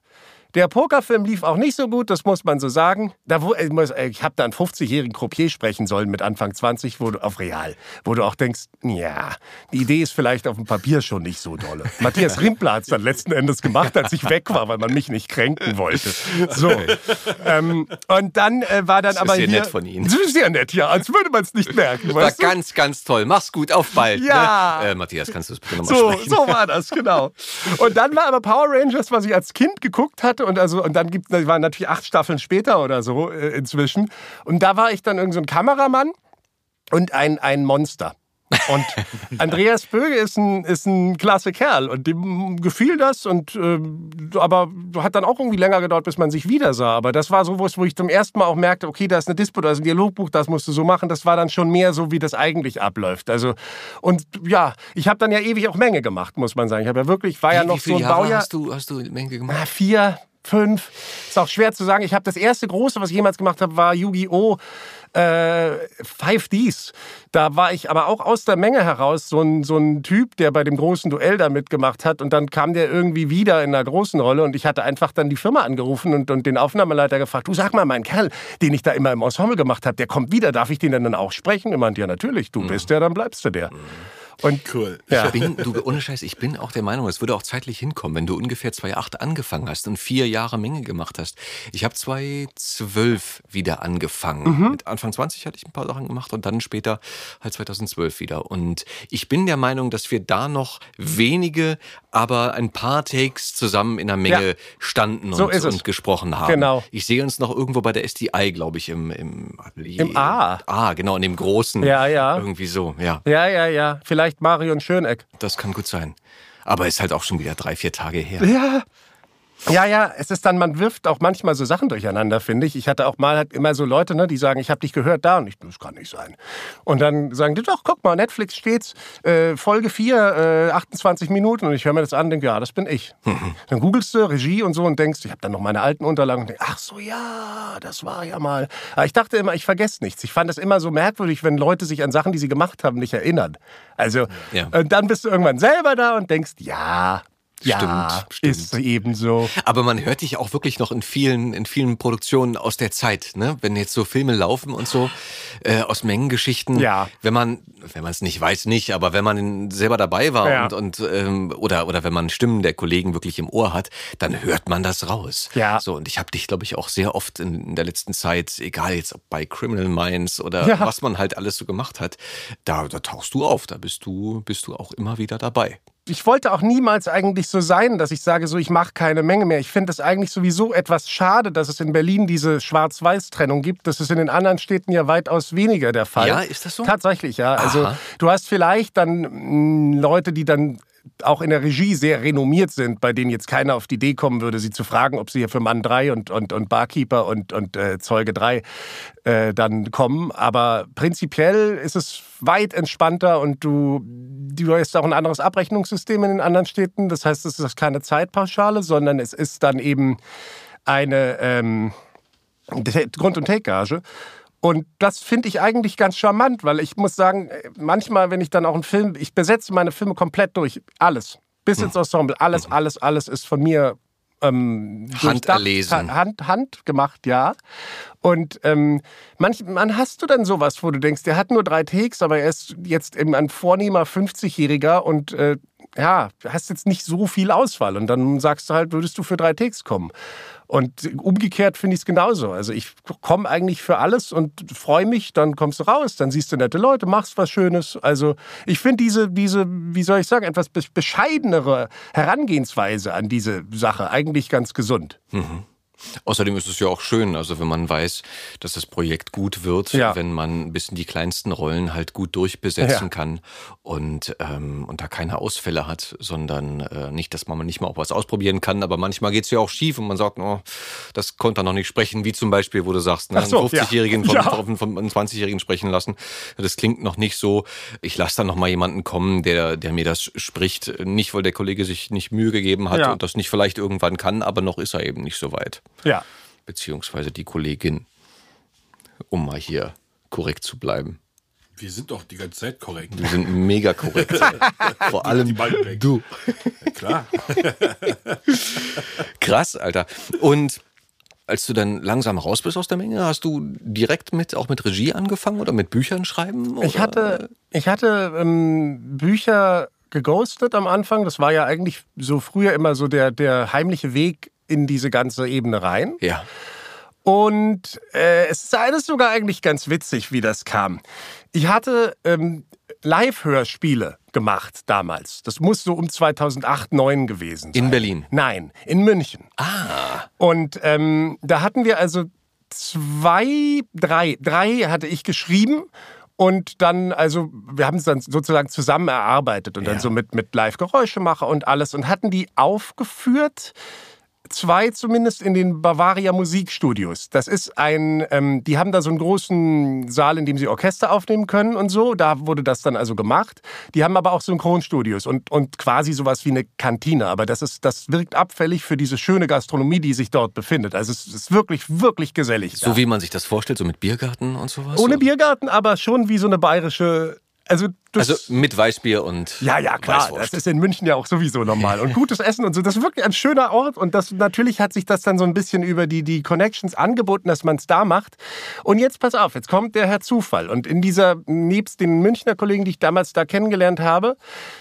Der Pokerfilm lief auch nicht so gut, das muss man so sagen. Da, ich muss- ich habe da einen 50-jährigen Croupier sprechen sollen mit Anfang 20, wo du auf Real, wo du auch denkst, ja, die Idee ist vielleicht auf dem Papier schon nicht so dolle. Matthias Rimpler hat es dann letzten Endes gemacht, als ich weg war, weil man mich nicht kränken wollte. So. ähm, und dann äh, war dann Das ist aber sehr hier, nett von Ihnen. Das ist sehr nett, ja, als würde man es nicht merken. War Weißt du? ganz, ganz toll. Mach's gut, auf bald. Ja. Ne? Äh, Matthias, kannst du das bitte nochmal So, sprechen? so war das, genau. Und dann war aber Power Rangers, was ich als Kind geguckt hatte. Und, also, und dann gibt es, waren natürlich acht Staffeln später oder so äh, inzwischen. Und da war ich dann irgend so ein Kameramann und ein, ein Monster. Und Andreas Böge ist ein, ist ein klasse Kerl und dem gefiel das und äh, aber hat dann auch irgendwie länger gedauert, bis man sich wieder sah. Aber das war so, wo ich zum ersten Mal auch merkte, okay, da ist eine Dispo, da ist ein Dialogbuch, das musst du so machen. Das war dann schon mehr so, wie das eigentlich abläuft. Also und ja, ich habe dann ja ewig auch Menge gemacht, muss man sagen. Ich habe ja wirklich, war ja Wie- noch wie viele so ein Jahre Baujahr. hast du, hast du Menge gemacht? Na, vier, fünf. Ist auch schwer zu sagen. Ich habe das erste große, was ich jemals gemacht habe, war Yu-Gi-Oh! Äh, 5Ds. Da war ich aber auch aus der Menge heraus so ein, so ein Typ, der bei dem großen Duell da mitgemacht hat. Und dann kam der irgendwie wieder in einer großen Rolle. Und ich hatte einfach dann die Firma angerufen und, und den Aufnahmeleiter gefragt: Du sag mal, mein Kerl, den ich da immer im Ensemble gemacht habe, der kommt wieder. Darf ich den denn dann auch sprechen? Er meinte: Ja, natürlich. Du bist der, dann bleibst du der. Und Cool. Ja. Ich bin, du, ohne Scheiß, ich bin auch der Meinung, es würde auch zeitlich hinkommen, wenn du ungefähr 2008 angefangen hast und vier Jahre Menge gemacht hast. Ich habe 2012 wieder angefangen. Mit Anfang 20 hatte ich ein paar Sachen gemacht und dann später halt 2012 wieder. Und ich bin der Meinung, dass wir da noch wenige, aber ein paar Takes zusammen in der Menge Ja. standen So und, und gesprochen haben. Genau. Ich sehe uns noch irgendwo bei der SDI, glaube ich, im, im, Im A. Ah, genau, in dem großen. Ja, ja. Irgendwie so, ja. Ja, ja, ja. Vielleicht vielleicht Marion Schöneck. Das kann gut sein. Aber ist halt auch schon wieder drei, vier Tage her. Ja. Ja, ja, es ist dann, man wirft auch manchmal so Sachen durcheinander, finde ich. Ich hatte auch mal halt immer so Leute, ne, die sagen, ich habe dich gehört da und ich, das kann nicht sein. Und dann sagen die, doch, guck mal, Netflix steht's, äh, Folge 4, äh, 28 Minuten und ich höre mir das an und denke, ja, das bin ich. Dann googelst du Regie und so und denkst, ich habe dann noch meine alten Unterlagen und denk, ach so, ja, das war ja mal. Aber ich dachte immer, ich vergesse nichts. Ich fand es immer so merkwürdig, wenn Leute sich an Sachen, die sie gemacht haben, nicht erinnern. Also, Ja. und dann bist du irgendwann selber da und denkst, ja, ja, Stimmt, stimmt. ist eben so. Aber man hört dich auch wirklich noch in vielen, in vielen Produktionen aus der Zeit, ne? Wenn jetzt so Filme laufen und so, äh, aus Mengengeschichten. Ja. Wenn man, wenn man es nicht weiß, nicht, aber wenn man selber dabei war Ja. und, und ähm, oder, oder wenn man Stimmen der Kollegen wirklich im Ohr hat, dann hört man das raus. Ja. So, und ich habe dich, glaube ich, auch sehr oft in, in der letzten Zeit, egal jetzt ob bei Criminal Minds oder Ja. was man halt alles so gemacht hat, da, da tauchst du auf, da bist du, bist du auch immer wieder dabei. Ich wollte auch niemals eigentlich so sein, dass ich sage, so ich mache keine Menge mehr. Ich finde es eigentlich sowieso etwas schade, dass es in Berlin diese Schwarz-Weiß-Trennung gibt. Das ist in den anderen Städten ja weitaus weniger der Fall. Ja, ist das so? Tatsächlich, ja. Also Aha. du hast vielleicht dann mh, Leute, die dann auch in der Regie sehr renommiert sind, bei denen jetzt keiner auf die Idee kommen würde, sie zu fragen, ob sie hier für Mann 3 und, und, und Barkeeper und, und äh, Zeuge 3 äh, dann kommen. Aber prinzipiell ist es weit entspannter und du, du hast auch ein anderes Abrechnungssystem in den anderen Städten. Das heißt, es ist keine Zeitpauschale, sondern es ist dann eben eine ähm, Grund- und Take-Gage. Und das finde ich eigentlich ganz charmant, weil ich muss sagen, äh, manchmal, wenn ich dann auch einen Film, ich besetze meine Filme komplett durch, alles. Bis ins Ensemble, alles, alles, alles ist von mir ähm, durchdacht, Handerlesen. Hand, Hand gemacht, ja. Und ähm, manchmal hast du dann sowas, wo du denkst, der hat nur drei Takes, aber er ist jetzt eben ein vornehmer 50-Jähriger und äh, ja, hast jetzt nicht so viel Auswahl. Und dann sagst du halt, würdest du für drei Takes kommen. Und umgekehrt finde ich es genauso. Also ich komme eigentlich für alles und freue mich, dann kommst du raus, dann siehst du nette Leute, machst was Schönes. Also ich finde diese, diese, wie soll ich sagen, etwas be- bescheidenere Herangehensweise an diese Sache eigentlich ganz gesund. Außerdem ist es ja auch schön, also wenn man weiß, dass das Projekt gut wird, Ja. wenn man bis in die kleinsten Rollen halt gut durchbesetzen Ja. kann und, ähm, und da keine Ausfälle hat, sondern äh, nicht, dass man nicht mal auch was ausprobieren kann, aber manchmal geht's ja auch schief und man sagt, oh, das konnte er noch nicht sprechen, wie zum Beispiel, wo du sagst, ne, Ach so, einen 50-Jährigen ja. von, von, von einem 20-Jährigen sprechen lassen, das klingt noch nicht so. Ich lasse dann noch mal jemanden kommen, der, der mir das spricht, nicht, weil der Kollege sich nicht Mühe gegeben hat und das nicht vielleicht irgendwann kann, aber noch ist er eben nicht so weit Ja. beziehungsweise die Kollegin, um mal hier korrekt zu bleiben. Wir sind doch die ganze Zeit korrekt. Wir sind mega korrekt. Vor allem Die Beine weg. du. Ja, klar. Krass, Alter. Und als du dann langsam raus bist aus der Menge, hast du direkt mit auch mit Regie angefangen oder mit Büchern schreiben? Oder? Ich hatte, ich hatte ähm, Bücher geghostet am Anfang. Das war ja eigentlich so früher immer so der, der heimliche Weg in diese ganze Ebene rein. ja. Und äh, es ist alles sogar eigentlich ganz witzig, wie das kam. Ich hatte ähm, Live-Hörspiele gemacht damals. Das muss so um 2008, 2009 gewesen sein. In Berlin. Nein, in München. Ah, Und ähm, da hatten wir also zwei, drei, drei hatte ich geschrieben. Und dann, also, wir haben es dann sozusagen zusammen erarbeitet und Ja. dann so mit, mit Live-Geräuschemacher und alles und hatten die aufgeführt. Zwei zumindest in den Bavaria Musikstudios. Das ist ein, ähm, die haben da so einen großen Saal, in dem sie Orchester aufnehmen können und so. Da wurde das dann also gemacht. Die haben aber auch Synchronstudios und, und quasi sowas wie eine Kantine. Aber das ist, das wirkt abfällig für diese schöne Gastronomie, die sich dort befindet. Also es ist wirklich, wirklich gesellig. so da. wie man sich das vorstellt, so mit Biergarten und sowas? Ohne? Biergarten, aber schon wie so eine bayerische. Also, Also mit Weißbier und ja, ja, klar. Weißwurst. Das ist in München ja auch sowieso normal. Und gutes Essen und so. Das ist wirklich ein schöner Ort. Und das, natürlich hat sich das dann so ein bisschen über die, die Connections angeboten, dass man es da macht. Und jetzt pass auf, jetzt kommt der Herr Zufall. Und in dieser, nebst den Münchner Kollegen, die ich damals da kennengelernt habe,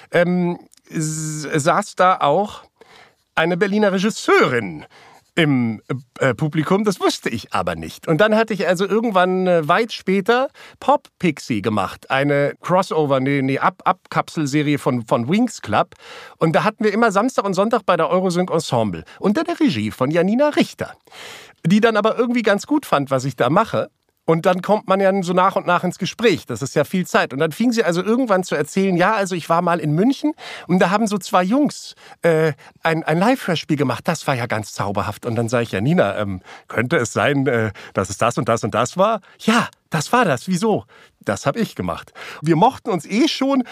ähm, saß da auch eine Berliner Regisseurin im äh, Publikum. Das wusste ich aber nicht. Und dann hatte ich also irgendwann äh, weit später Pop Pixie gemacht. Eine Crossover, nee, nee, Ab Abkapselserie von, von Wings Club. Und da hatten wir immer Samstag und Sonntag bei der Eurosync Ensemble. Unter der Regie von Janina Richter. Die dann aber irgendwie ganz gut fand, was ich da mache. Und dann kommt man ja so nach und nach ins Gespräch. Das ist ja viel Zeit. Und dann fing sie also irgendwann zu erzählen, ja, also ich war mal in München und da haben so zwei Jungs äh, ein, ein Live-Hörspiel gemacht. Das war ja ganz zauberhaft. Und dann sage ich, ja, Nina, ähm, könnte es sein, äh, dass es das und das und das war? Ja, das war das. Wieso? Das habe ich gemacht. Wir mochten uns eh schon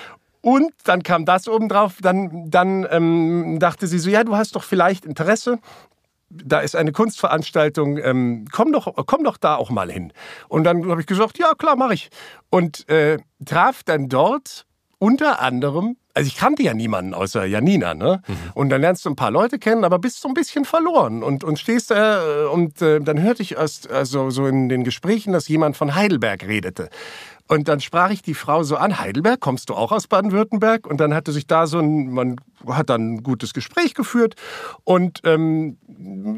und dann kam das obendrauf. Dann, dann ähm, dachte sie so, ja, du hast doch vielleicht Interesse da ist eine Kunstveranstaltung, ähm, komm, doch, komm doch da auch mal hin. Und dann habe ich gesagt, ja klar, mache ich. Und äh, traf dann dort unter anderem, also ich kannte ja niemanden außer Janina, ne? Mhm. Und dann lernst du ein paar Leute kennen, aber bist so ein bisschen verloren und, und stehst da äh, und äh, dann hörte ich erst also so in den Gesprächen, dass jemand von Heidelberg redete. Und dann sprach ich die Frau so an, Heidelberg, kommst du auch aus Baden-Württemberg? Und dann hatte sich da so ein, man hat dann ein gutes Gespräch geführt und ähm,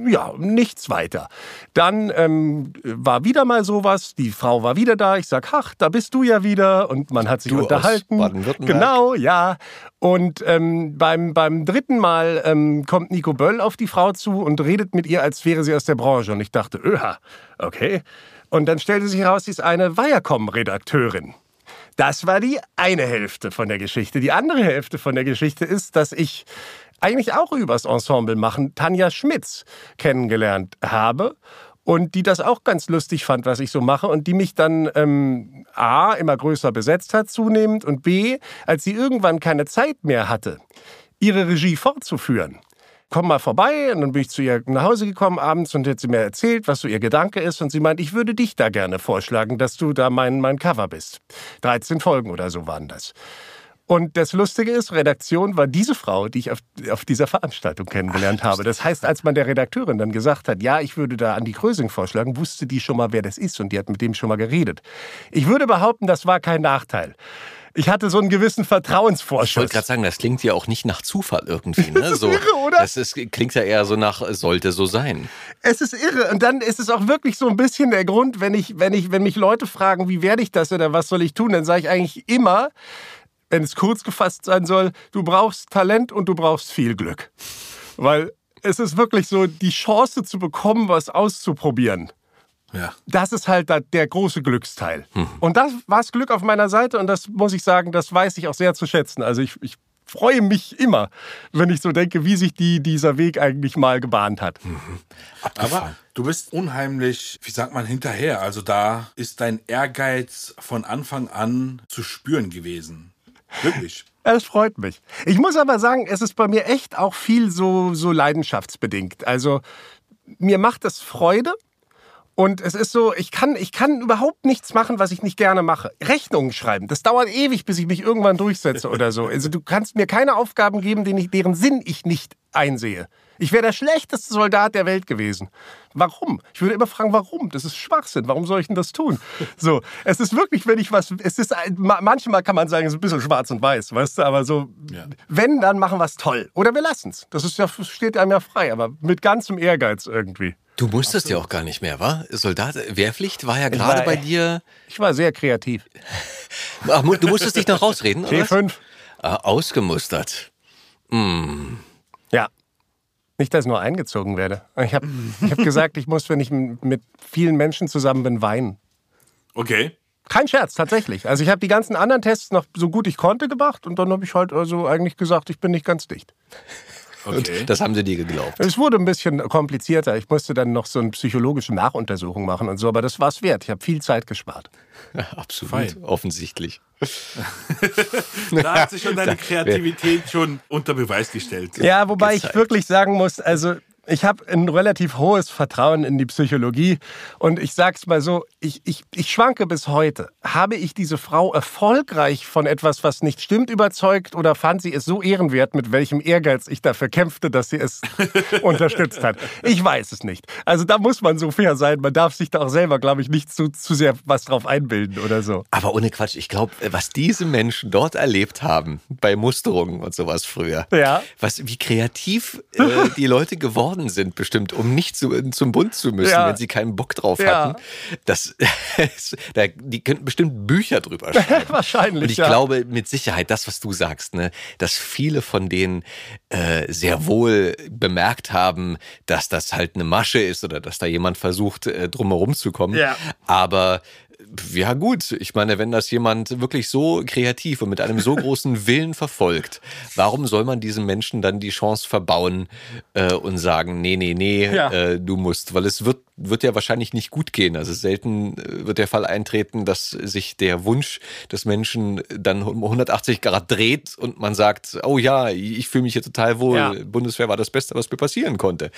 ja, nichts weiter. Dann ähm, war wieder mal sowas, die Frau war wieder da, ich sag, ach, da bist du ja wieder und man hat sich Du unterhalten. aus Baden-Württemberg? Genau, ja. Und ähm, beim, beim dritten Mal ähm, kommt Nico Böll auf die Frau zu und redet mit ihr, als wäre sie aus der Branche. Und ich dachte, öha, okay. Und dann stellte sich heraus, sie ist eine Viacom-Redakteurin. Das war die eine Hälfte von der Geschichte. Die andere Hälfte von der Geschichte ist, dass ich eigentlich auch übers Ensemble machen Tanja Schmitz kennengelernt habe und die das auch ganz lustig fand, was ich so mache und die mich dann ähm, A, immer größer besetzt hat zunehmend und B, als sie irgendwann keine Zeit mehr hatte, ihre Regie fortzuführen, komm mal vorbei. Und dann bin ich zu ihr nach Hause gekommen abends und hat sie mir erzählt, was so ihr Gedanke ist. Und sie meint, ich würde dich da gerne vorschlagen, dass du da mein, mein Cover bist. 13 Folgen oder so waren das. Und das Lustige ist, Redaktion war diese Frau, die ich auf, auf dieser Veranstaltung kennengelernt habe. Das heißt, als man der Redakteurin dann gesagt hat, ja, ich würde da Andi Krösing vorschlagen, wusste die schon mal, wer das ist und die hat mit dem schon mal geredet. Ich würde behaupten, das war kein Nachteil. Ich hatte so einen gewissen Ich wollte Vertrauensvorschuss. gerade sagen, das klingt ja auch nicht nach Zufall irgendwie. Ne? So, irre, oder? Das ist, klingt ja eher so nach, sollte so sein. Es ist irre. Und dann ist es auch wirklich so ein bisschen der Grund, wenn ich, wenn ich, wenn mich Leute fragen, wie werde ich das oder was soll ich tun, dann sage ich eigentlich immer, wenn es kurz gefasst sein soll, du brauchst Talent und du brauchst viel Glück. Weil es ist wirklich so, die Chance zu bekommen, was auszuprobieren. Ja. Das ist halt da der große Glücksteil. Und das war das Glück auf meiner Seite und das muss ich sagen, das weiß ich auch sehr zu schätzen. Also ich, ich freue mich immer, wenn ich so denke, wie sich die, dieser Weg eigentlich mal gebahnt hat. Aber du bist unheimlich, wie sagt man, hinterher. Also da ist dein Ehrgeiz von Anfang an zu spüren gewesen. Wirklich. Es freut mich. Ich muss aber sagen, es ist bei mir echt auch viel so, so leidenschaftsbedingt. Also mir macht es Freude. Und es ist so, ich kann, ich kann überhaupt nichts machen, was ich nicht gerne mache. Rechnungen schreiben, das dauert ewig, bis ich mich irgendwann durchsetze oder so. Also du kannst mir keine Aufgaben geben, ich, deren Sinn ich nicht einsehe. Ich wäre der schlechteste Soldat der Welt gewesen. Warum? Ich würde immer fragen, warum? Das ist Schwachsinn. Warum soll ich denn das tun? So, es ist wirklich, wenn ich was, es ist, manchmal kann man sagen, es ist ein bisschen schwarz und weiß, weißt du, aber so, Ja. wenn, dann machen wir es toll. Oder wir lassen es. Das ist ja, steht einem ja frei, aber mit ganzem Ehrgeiz irgendwie. Du musstest ja auch gar nicht mehr, wa? Soldat, Wehrpflicht war ja gerade bei dir. Ich war sehr kreativ. Du musstest dich noch rausreden, oder? was? T5. Ah, ausgemustert. Ja. Nicht, dass ich nur eingezogen werde. Ich habe ich hab gesagt, ich muss, wenn ich mit vielen Menschen zusammen bin, weinen. Okay. Kein Scherz, tatsächlich. Also ich habe die ganzen anderen Tests noch so gut ich konnte gemacht und dann habe ich halt also eigentlich gesagt, ich bin nicht ganz dicht. Okay. Das haben sie dir geglaubt. Es wurde ein bisschen komplizierter. Ich musste dann noch so eine psychologische Nachuntersuchung machen und so, aber das war es wert. Ich habe viel Zeit gespart. Absolut. Fein. Offensichtlich. Da hat sich schon deine Kreativität schon unter Beweis gestellt. Ja, wobei gezeigt. ich wirklich sagen muss, also ich habe ein relativ hohes Vertrauen in die Psychologie und ich sag's mal so, ich, ich, ich schwanke bis heute. Habe ich diese Frau erfolgreich von etwas, was nicht stimmt, überzeugt oder fand sie es so ehrenwert, mit welchem Ehrgeiz ich dafür kämpfte, dass sie es unterstützt hat? Ich weiß es nicht. Also da muss man so fair sein. Man darf sich da auch selber, glaube ich, nicht zu, zu sehr was drauf einbilden oder so. Aber ohne Quatsch, ich glaube, was diese Menschen dort erlebt haben, bei Musterungen und sowas früher, Ja. was, wie kreativ äh, die Leute geworden geworden sind, bestimmt, um nicht zu, zum Bund zu müssen, Ja. wenn sie keinen Bock drauf Ja. hatten. Das, da, die könnten bestimmt Bücher drüber schreiben. Wahrscheinlich, Und ich ja. glaube mit Sicherheit, das, was du sagst, ne, dass viele von denen äh, sehr wohl bemerkt haben, dass das halt eine Masche ist oder dass da jemand versucht, äh, drumherum zu kommen. Ja. Aber ja gut, ich meine, wenn das jemand wirklich so kreativ und mit einem so großen Willen verfolgt, warum soll man diesen Menschen dann die Chance verbauen äh, und sagen, nee, nee, nee, Ja. äh, du musst, weil es wird wird ja wahrscheinlich nicht gut gehen. Also selten äh, wird der Fall eintreten, dass sich der Wunsch des Menschen dann um 180 Grad dreht und man sagt, oh ja, ich fühle mich hier total wohl. Ja. Bundeswehr war das Beste, was mir passieren konnte.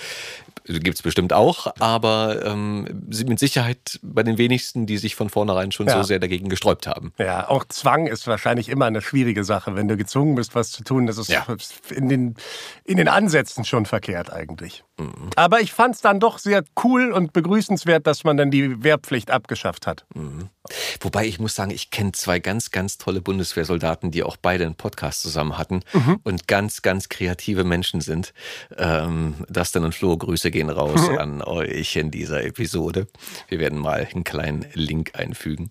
Gibt es bestimmt auch, aber ähm, mit Sicherheit bei den wenigsten, die sich von vornherein schon Ja. so sehr dagegen gesträubt haben. Ja, auch Zwang ist wahrscheinlich immer eine schwierige Sache. Wenn du gezwungen bist, was zu tun, das ist Ja. in, den, in den Ansätzen schon verkehrt eigentlich. Mhm. Aber ich fand es dann doch sehr cool und begrüßenswert, dass man dann die Wehrpflicht abgeschafft hat. Wobei ich muss sagen, ich kenne zwei ganz, ganz tolle Bundeswehrsoldaten, die auch beide einen Podcast zusammen hatten und ganz, ganz kreative Menschen sind. Ähm, Dustin und Flo, Grüße gehen raus an euch in dieser Episode. Wir werden mal einen kleinen Link einfügen.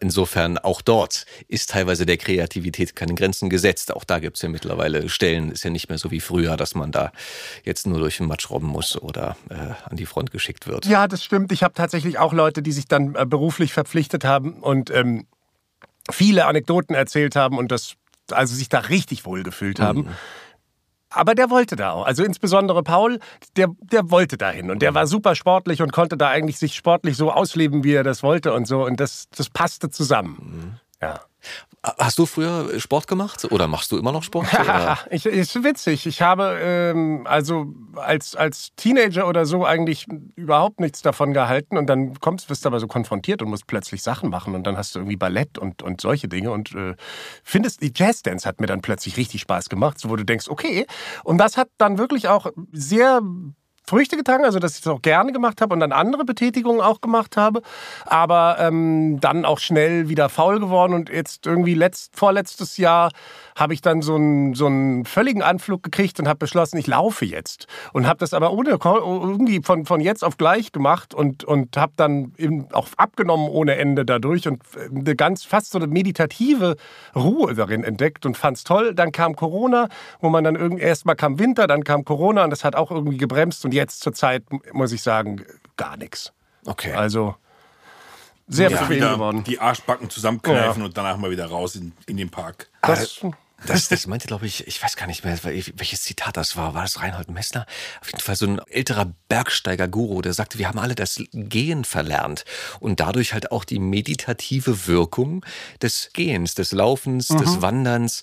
Insofern auch dort ist teilweise der Kreativität keine Grenzen gesetzt. Auch da gibt es ja mittlerweile Stellen, ist ja nicht mehr so wie früher, dass man da jetzt nur durch den Matsch robben muss oder äh, an die Front geschickt wird. Ja, das stimmt. Ich habe tatsächlich auch Leute, die sich dann äh, beruflich verpflichtet haben und ähm, viele Anekdoten erzählt haben und das, also sich da richtig wohl gefühlt haben. Aber der wollte da auch. Also insbesondere Paul, der, der wollte dahin. Und der war super sportlich und konnte da eigentlich sich sportlich so ausleben, wie er das wollte und so. Und das, das passte zusammen. Ja. Hast du früher Sport gemacht oder machst du immer noch Sport? ich, ist witzig. Ich habe ähm, also als, als Teenager oder so eigentlich überhaupt nichts davon gehalten und dann kommst, wirst du aber so konfrontiert und musst plötzlich Sachen machen und dann hast du irgendwie Ballett und, und solche Dinge und äh, findest, die Jazzdance hat mir dann plötzlich richtig Spaß gemacht, so wo du denkst, okay. Und das hat dann wirklich auch sehr Früchte getragen, also dass ich es auch gerne gemacht habe und dann andere Betätigungen auch gemacht habe, aber ähm, dann auch schnell wieder faul geworden und jetzt irgendwie letzt, vorletztes Jahr habe ich dann so einen, so einen völligen Anflug gekriegt und habe beschlossen, ich laufe jetzt und habe das aber ohne irgendwie von, von jetzt auf gleich gemacht und, und habe dann eben auch abgenommen ohne Ende dadurch und eine ganz fast so eine meditative Ruhe darin entdeckt und fand es toll. Dann kam Corona, wo man dann irgendwie erstmal kam Winter, dann kam Corona und das hat auch irgendwie gebremst und jetzt zur Zeit muss ich sagen gar nichts. Okay. Also sehr Ja, bequem wieder geworden. die Arschbacken zusammenkneifen und danach mal wieder raus in, in den Park. Das, Das, das meinte, glaube ich, ich weiß gar nicht mehr, welches Zitat das war. War das Reinhold Messner? Auf jeden Fall so ein älterer Bergsteiger-Guru, der sagte, wir haben alle das Gehen verlernt und dadurch halt auch die meditative Wirkung des Gehens, des Laufens, des Wanderns.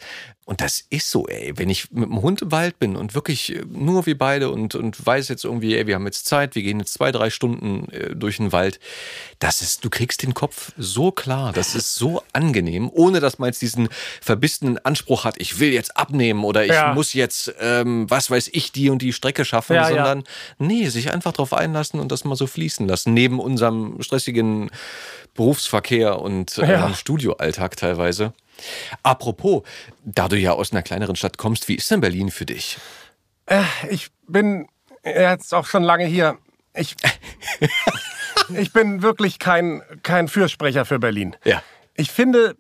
Und das ist so, ey. Wenn ich mit dem Hund im Wald bin und wirklich äh, nur wir beide und, und weiß jetzt irgendwie, ey, wir haben jetzt Zeit, wir gehen jetzt zwei, drei Stunden äh, durch den Wald, das ist, du kriegst den Kopf so klar, das ist so angenehm, ohne dass man jetzt diesen verbissenen Anspruch hat, ich will jetzt abnehmen oder ich Ja. muss jetzt, ähm, was weiß ich, die und die Strecke schaffen, Ja, ja. sondern nee, sich einfach drauf einlassen und das mal so fließen lassen, neben unserem stressigen Berufsverkehr und Ja. ähm, Studioalltag teilweise. Apropos, da du ja aus einer kleineren Stadt kommst, wie ist denn Berlin für dich? ich bin jetzt auch schon lange hier. Ich, ich bin wirklich kein, kein Fürsprecher für Berlin. Ja. Ich finde,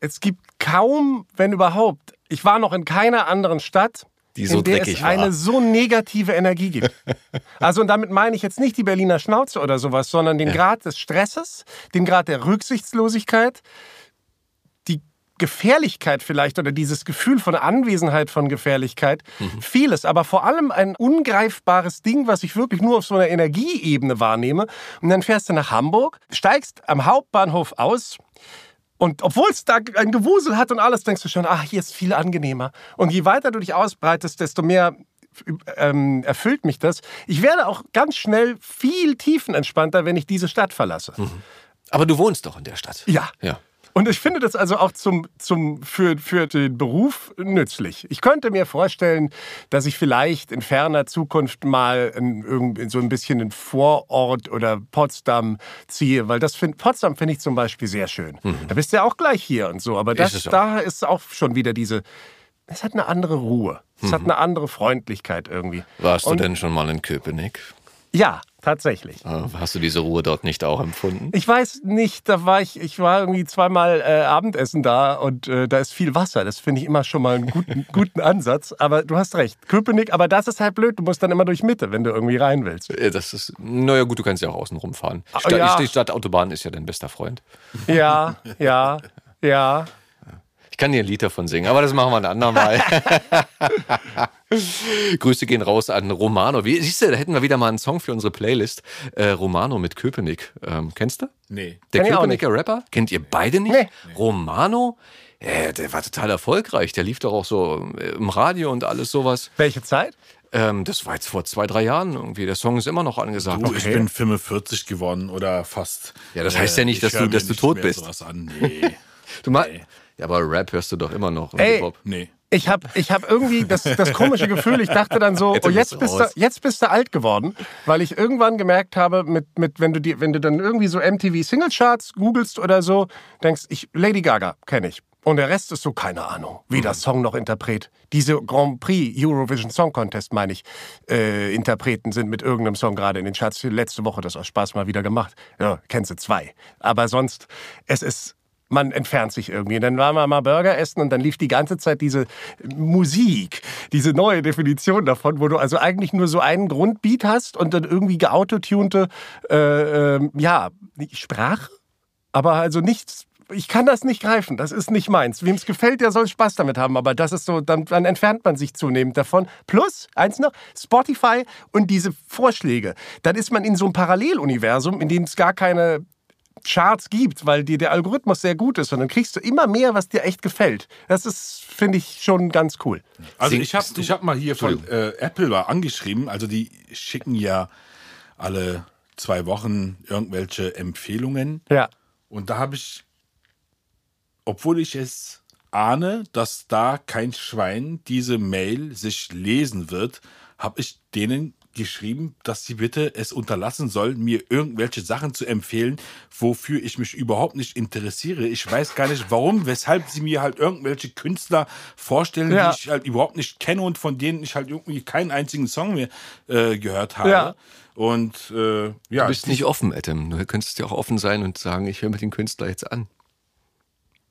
es gibt kaum, wenn überhaupt, ich war noch in keiner anderen Stadt, Die so in der es war. eine so negative Energie gibt. Also und damit meine ich jetzt nicht die Berliner Schnauze oder sowas, sondern den Grad des Stresses, den Grad der Rücksichtslosigkeit, Gefährlichkeit vielleicht oder dieses Gefühl von Anwesenheit von Gefährlichkeit, vieles, aber vor allem ein ungreifbares Ding, was ich wirklich nur auf so einer Energieebene wahrnehme. Und dann fährst du nach Hamburg, steigst am Hauptbahnhof aus, und obwohl es da ein Gewusel hat und alles, denkst du schon, ach, hier ist viel angenehmer. Und je weiter du dich ausbreitest, desto mehr ähm, erfüllt mich das. Ich werde auch ganz schnell viel tiefenentspannter, wenn ich diese Stadt verlasse. Aber du wohnst doch in der Stadt. Ja. Ja. Und ich finde das also auch zum, zum, für, für den Beruf nützlich. Ich könnte mir vorstellen, dass ich vielleicht in ferner Zukunft mal in, irgend- so ein bisschen in Vorort oder Potsdam ziehe, weil das find, Potsdam finde ich zum Beispiel sehr schön. Da bist du ja auch gleich hier und so. Aber das, auch. da ist auch schon wieder diese es hat eine andere Ruhe. Es hat eine andere Freundlichkeit irgendwie. Warst Und- du denn schon mal in Köpenick? Ja, tatsächlich. Äh, Hast du diese Ruhe dort nicht auch empfunden? Ich weiß nicht, da war ich, ich war irgendwie zweimal äh, Abendessen da und äh, da ist viel Wasser. Das finde ich immer schon mal einen guten, guten Ansatz. Aber du hast recht, Köpenick, aber das ist halt blöd. Du musst dann immer durch Mitte, wenn du irgendwie rein willst. Das ist, naja gut, du kannst ja auch außen rumfahren. Die, Ah, Stadt, ja. die Stadtautobahn ist ja dein bester Freund. Ja, ja, ja. Ich kann dir ein Lied davon singen, aber das machen wir ein andermal. Grüße gehen raus an Romano. Wie, siehst du, da hätten wir wieder mal einen Song für unsere Playlist. Äh, Romano mit Köpenick. Ähm, kennst du? Nee. Der Kenn Köpenicker Rapper? Kennt ihr beide nicht? Nee. Romano? Ja, der war total erfolgreich. Der lief doch auch so äh, im Radio und alles sowas. Welche Zeit? Ähm, das war jetzt vor zwei, drei Jahren irgendwie. Der Song ist immer noch angesagt. Du, ich bin 45 geworden oder fast. Äh, Ja, das heißt ja nicht, ich dass du- dass du nicht tot bist. Sowas an. Nee. Du mal, ja, aber Rap hörst du doch immer noch. Ey. Hip-Hop. nee. Ich habe ich hab irgendwie das, das komische Gefühl, ich dachte dann so, Jetzt oh, bist jetzt du bist, du, jetzt bist du alt geworden, weil ich irgendwann gemerkt habe, mit, mit, wenn, du die, wenn du dann irgendwie so MTV Singlecharts googelst oder so, denkst, ich, Lady Gaga kenne ich. Und der Rest ist so, keine Ahnung, wie das Song noch Interpret. Diese Grand Prix Eurovision Song Contest, meine ich, äh, Interpreten sind mit irgendeinem Song gerade in den Charts. Letzte Woche das aus Spaß mal wieder gemacht. Ja, kennst du zwei. Aber sonst, es ist man entfernt sich irgendwie. Dann waren wir mal Burger essen und dann lief die ganze Zeit diese Musik, diese neue Definition davon, wo du also eigentlich nur so einen Grundbeat hast und dann irgendwie geautotunte, äh, ähm, ja, Sprache, aber also nichts. Ich kann das nicht greifen, das ist nicht meins. Wem es gefällt, der soll Spaß damit haben, aber das ist so, dann, dann entfernt man sich zunehmend davon. Plus, eins noch, Spotify und diese Vorschläge. Dann ist man in so einem Paralleluniversum, in dem es gar keine Charts gibt, weil dir der Algorithmus sehr gut ist und dann kriegst du immer mehr, was dir echt gefällt. Das ist, finde ich, schon ganz cool. Also ich habe ich hab mal hier von äh, Apple war angeschrieben, also die schicken ja alle zwei Wochen irgendwelche Empfehlungen. Ja. Und da habe ich, obwohl ich es ahne, dass da kein Schwein diese Mail sich lesen wird, habe ich denen geschrieben, dass sie bitte es unterlassen sollen, mir irgendwelche Sachen zu empfehlen, wofür ich mich überhaupt nicht interessiere. Ich weiß gar nicht, warum, weshalb sie mir halt irgendwelche Künstler vorstellen, Ja. die ich halt überhaupt nicht kenne und von denen ich halt irgendwie keinen einzigen Song mehr äh, gehört habe. Ja. Und äh, ja, Du bist nicht offen, Adam. Du könntest ja auch offen sein und sagen, ich höre mir den Künstler jetzt an.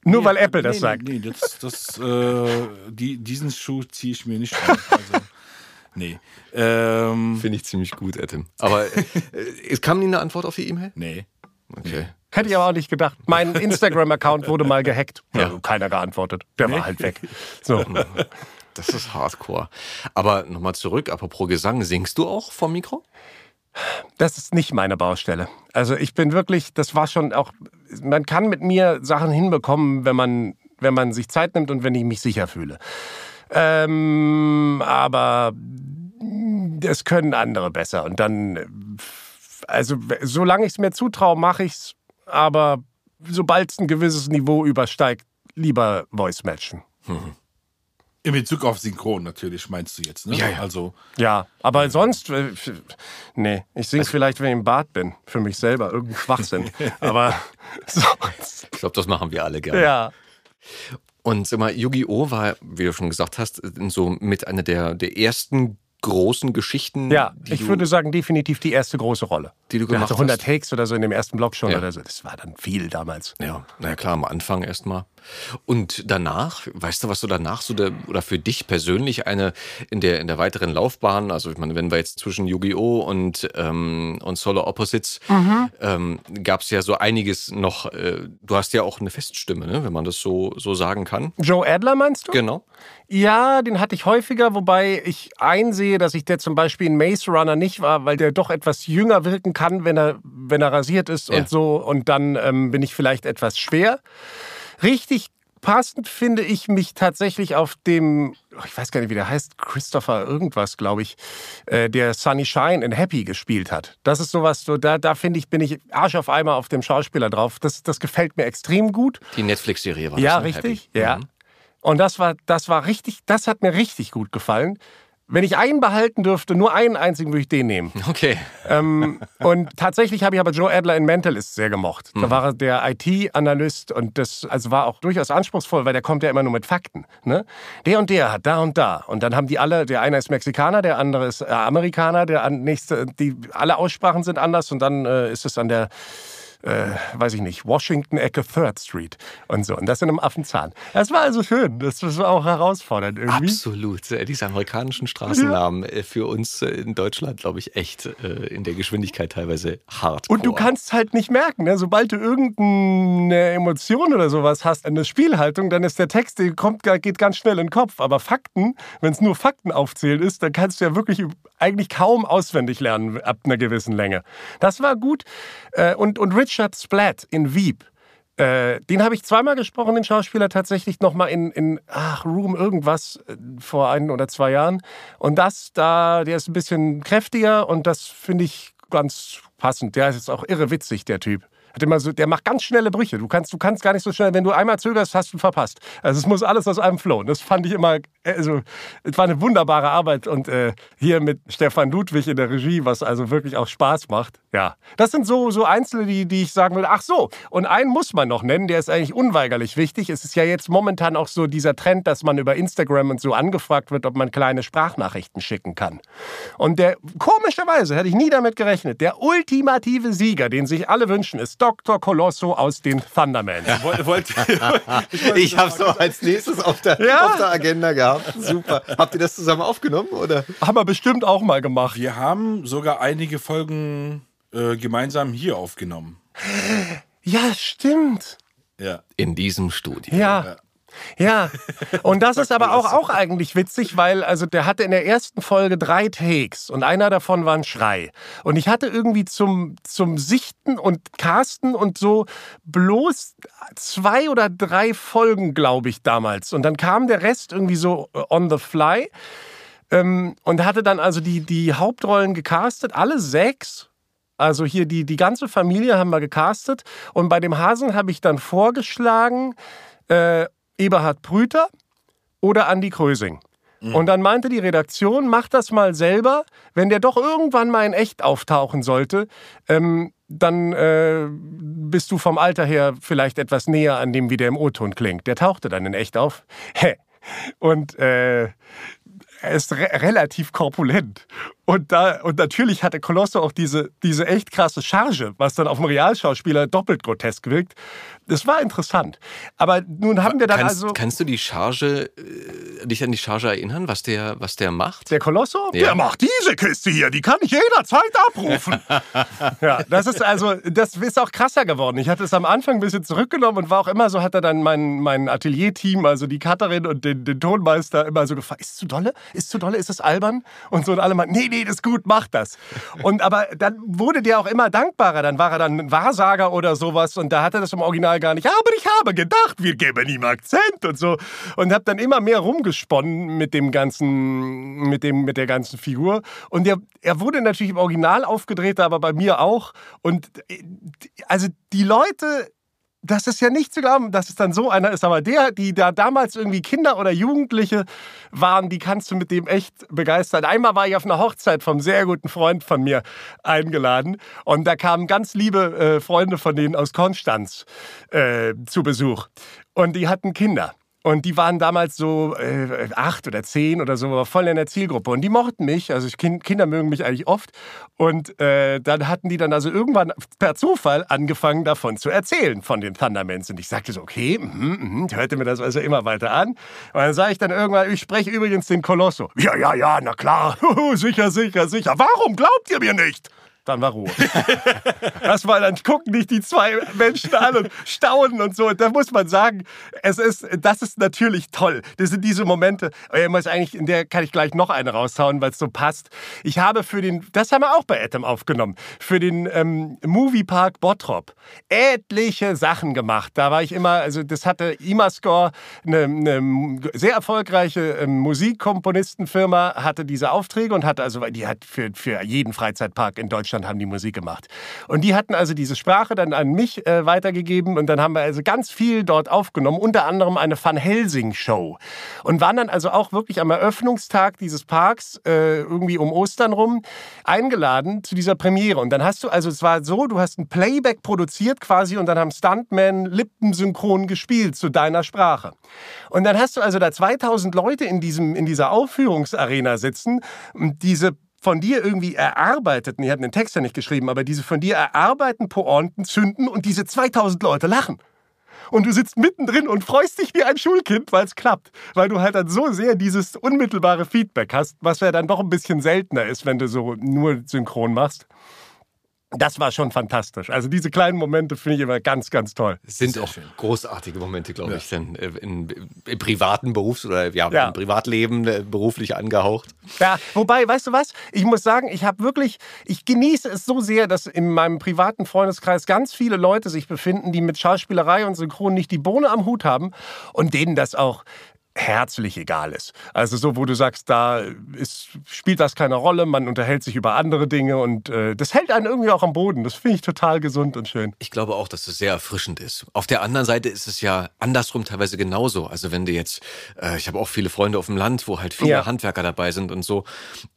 Nur weil Apple das nee, sagt. Nee, nee das, das, äh, die, diesen Schuh ziehe ich mir nicht an. Also, nee. Ähm, Finde ich ziemlich gut, Adam. Aber äh, es kam nie eine Antwort auf die E-Mail? nee. Okay. Hätte ich aber auch nicht gedacht. Mein Instagram-Account wurde mal gehackt. Ja. keiner geantwortet. Der war halt weg. So. Das ist Hardcore. Aber nochmal zurück, apropos Gesang, singst du auch vom Mikro? Das ist nicht meine Baustelle. Also ich bin wirklich, das war schon auch, man kann mit mir Sachen hinbekommen, wenn man, wenn man sich Zeit nimmt und wenn ich mich sicher fühle. Ähm, aber das können andere besser. Und dann, also solange ich es mir zutraue, mache ich es. Aber sobald es ein gewisses Niveau übersteigt, lieber Voice Matchen. In Bezug auf Synchron natürlich, meinst du jetzt, ne? Ja, ja. Also, Ja, aber sonst, äh, nee, ich singe vielleicht, wenn ich im Bad bin, für mich selber, irgendein Schwachsinn. aber sonst, Ich glaube, das machen wir alle gerne. ja. Und sag mal, Yu-Gi-Oh! war, wie du schon gesagt hast, so mit einer der, der ersten großen Geschichten, Ja, ich du, würde sagen, definitiv die erste große Rolle. Die du gemacht hatte 100 hast. Takes oder so in dem ersten Block schon Ja. oder so. Das war dann viel damals. Ja, na klar, am Anfang erstmal. Und danach, weißt du, was du danach so der, oder für dich persönlich eine in der in der weiteren Laufbahn, also ich meine, wenn wir jetzt zwischen Yu-Gi-Oh! und, ähm, und Solo Opposites, ähm, gab es ja so einiges noch, äh, du hast ja auch eine Feststimme, ne, wenn man das so, so sagen kann. Joe Adler meinst du? Genau. Ja, den hatte ich häufiger, wobei ich einsehe, dass ich der zum Beispiel in Maze Runner nicht war, weil der doch etwas jünger wirken kann, wenn er, wenn er rasiert ist Ja. und so. Und dann ähm, bin ich vielleicht etwas schwer. Richtig passend finde ich mich tatsächlich auf dem, oh, ich weiß gar nicht, wie der heißt, Christopher irgendwas, glaube ich, äh, der Sunny Shine in Happy gespielt hat. Das ist sowas, so, da, da finde ich, bin ich Arsch auf Eimer auf dem Schauspieler drauf. Das, das gefällt mir extrem gut. Die Netflix-Serie war Ja, das, ne? richtig. Happy. Ja. Mhm. Und das war, das war richtig, das hat mir richtig gut gefallen. Wenn ich einen behalten dürfte, nur einen einzigen würde ich den nehmen. Okay. Ähm, und tatsächlich habe ich aber Joe Adler in Mentalist sehr gemocht. Da war er der IT-Analyst und das also war auch durchaus anspruchsvoll, weil der kommt ja immer nur mit Fakten. Ne? Der und der hat da und da. Und dann haben die alle, der eine ist Mexikaner, der andere ist äh, Amerikaner, der nächste, die alle Aussprachen sind anders und dann äh, ist es an der äh, weiß ich nicht, Washington-Ecke Third Street und so. Und das in einem Affenzahn. Das war also schön. Das war auch herausfordernd irgendwie. Absolut. Äh, Diese amerikanischen Straßennamen äh, für uns äh, in Deutschland, glaube ich, echt äh, in der Geschwindigkeit teilweise hart. Und du kannst halt nicht merken, ne? sobald du irgendeine Emotion oder sowas hast, eine Spielhaltung, dann ist der Text, der kommt, geht ganz schnell in den Kopf. Aber Fakten, wenn es nur Fakten aufzählen ist, dann kannst du ja wirklich eigentlich kaum auswendig lernen ab einer gewissen Länge. Das war gut. Äh, Und, und Richard Splatt in Wieb. Äh, den habe ich zweimal gesprochen, den Schauspieler, tatsächlich nochmal in, in ach, Room irgendwas äh, vor ein oder zwei Jahren. Und das, da, der ist ein bisschen kräftiger und das finde ich ganz passend. Der ist jetzt auch irre witzig, der Typ. Hat immer so, der macht ganz schnelle Brüche. Du kannst, du kannst gar nicht so schnell, wenn du einmal zögerst, hast du verpasst. Also es muss alles aus einem flowen. Das fand ich immer, also es war eine wunderbare Arbeit und äh, hier mit Stefan Ludwig in der Regie, was also wirklich auch Spaß macht. Ja, das sind so so Einzelne, die, die ich sagen will. Ach so, und einen muss man noch nennen, der ist eigentlich unweigerlich wichtig. Es ist ja jetzt momentan auch so dieser Trend, dass man über Instagram und so angefragt wird, ob man kleine Sprachnachrichten schicken kann. Und der komischerweise hätte ich nie damit gerechnet. Der ultimative Sieger, den sich alle wünschen, ist Dr. Colosso aus den Thundermans. Wollt, wollt, Ich habe so als nächstes auf der, Ja. auf der Agenda gehabt. Super. Habt ihr das zusammen aufgenommen oder? Haben wir bestimmt auch mal gemacht. wir haben sogar einige Folgen äh, gemeinsam hier aufgenommen. Ja, stimmt. Ja. In diesem Studio. Ja. Ja, und das ist aber auch, auch eigentlich witzig, weil also der hatte in der ersten Folge drei Takes und einer davon war ein Schrei. Und ich hatte irgendwie zum, zum Sichten und Casten und so bloß zwei oder drei Folgen, glaube ich, damals. Und dann kam der Rest irgendwie so on the fly ähm, und hatte dann also die, die Hauptrollen gecastet, alle sechs. Also hier die, die ganze Familie haben wir gecastet. Und bei dem Hasen habe ich dann vorgeschlagen, äh, Eberhard Brüter oder Andi Krösing. Und dann meinte die Redaktion, mach das mal selber. Wenn der doch irgendwann mal in echt auftauchen sollte, ähm, dann äh, bist du vom Alter her vielleicht etwas näher an dem, wie der im O-Ton klingt. Der tauchte dann in echt auf. Und äh, er ist re relativ korpulent. Und, da, und natürlich hatte Colosso auch diese, diese echt krasse Charge, was dann auf dem Realschauspieler doppelt grotesk wirkt. Das war interessant. Aber nun haben wir dann Kannst, also... kannst du die Charge, äh, dich an die Charge erinnern, was der, was der macht? Der Colosso? Ja. Der macht diese Kiste hier, die kann ich jederzeit abrufen. ja, das ist also, das ist auch krasser geworden. Ich hatte es am Anfang ein bisschen zurückgenommen und war auch immer so, hat er dann mein, mein Atelier-Team, also die Cutterin und den, den Tonmeister immer so gefragt, ist zu dolle? Ist zu dolle? Ist es albern? Und so und alle meinten, nee, nee, das ist gut, mach das. Und aber dann wurde der auch immer dankbarer. Dann war er dann ein Wahrsager oder sowas und da hat er das im Original gar nicht. Aber ich habe gedacht, wir geben ihm Akzent und so. Und habe dann immer mehr rumgesponnen mit dem ganzen, mit dem, mit der ganzen Figur. Und der, er wurde natürlich im Original aufgedreht, aber bei mir auch. Und äh, also die Leute das ist ja nicht zu glauben, dass es dann so einer ist. Aber der, die da damals irgendwie Kinder oder Jugendliche waren, die kannst du mit dem echt begeistern. Einmal war ich auf einer Hochzeit vom sehr guten Freund von mir eingeladen und da kamen ganz liebe äh, Freunde von denen aus Konstanz äh, zu Besuch und die hatten Kinder. Und die waren damals so äh, acht oder zehn oder so, aber voll in der Zielgruppe. Und die mochten mich, also ich, kind, Kinder mögen mich eigentlich oft. Und äh, dann hatten die dann also irgendwann per Zufall angefangen, davon zu erzählen, von den Thundermans. Und ich sagte so, okay, mhm, ich hörte mir das also immer weiter an. Und dann sage ich dann irgendwann, ich spreche übrigens den Kolosso. Ja, ja, ja, na klar, sicher, sicher, sicher. Warum glaubt ihr mir nicht? Dann war Ruhe. War, dann gucken dich die zwei Menschen an und staunen und so. Da muss man sagen, es ist, das ist natürlich toll. Das sind diese Momente. Eigentlich, in der kann ich gleich noch eine raushauen, weil es so passt. Ich habe für den, das haben wir auch bei Atom aufgenommen, für den ähm, Moviepark Bottrop etliche Sachen gemacht. Da war ich immer, also das hatte Imascore, eine, eine sehr erfolgreiche ähm, Musikkomponistenfirma, hatte diese Aufträge und hatte also, die hat für, für jeden Freizeitpark in Deutschland Deutschland haben die Musik gemacht. Und die hatten also diese Sprache dann an mich äh, weitergegeben und dann haben wir also ganz viel dort aufgenommen, unter anderem eine Van Helsing Show. Und waren dann also auch wirklich am Eröffnungstag dieses Parks, äh, irgendwie um Ostern rum, eingeladen zu dieser Premiere. Und dann hast du, also es war so, du hast ein Playback produziert quasi und dann haben Stuntmen lippensynchron gespielt zu deiner Sprache. Und dann hast du also da 2000 Leute in, diesem, in dieser Aufführungsarena sitzen und diese von dir irgendwie erarbeiteten, die hatten den Text ja nicht geschrieben, aber diese von dir erarbeiteten Pointen zünden und diese 2000 Leute lachen. Und du sitzt mittendrin und freust dich wie ein Schulkind, weil es klappt. Weil du halt dann so sehr dieses unmittelbare Feedback hast, was ja dann doch ein bisschen seltener ist, wenn du so nur synchron machst. Das war schon fantastisch. Also diese kleinen Momente finde ich immer ganz, ganz toll. Sind auch großartige Momente, glaube ja. ich, denn äh, in, im privaten Berufs- oder ja, ja. im Privatleben äh, beruflich angehaucht. Ja, wobei, weißt du was? Ich muss sagen, ich habe wirklich, ich genieße es so sehr, dass in meinem privaten Freundeskreis ganz viele Leute sich befinden, die mit Schauspielerei und Synchron nicht die Bohne am Hut haben und denen das auch herzlich egal ist. Also so, wo du sagst, da ist, spielt das keine Rolle, man unterhält sich über andere Dinge und äh, das hält einen irgendwie auch am Boden. Das finde ich total gesund und schön. Ich glaube auch, dass es sehr erfrischend ist. Auf der anderen Seite ist es ja andersrum teilweise genauso. Also wenn du jetzt, äh, ich habe auch viele Freunde auf dem Land, wo halt viele ja. Handwerker dabei sind und so.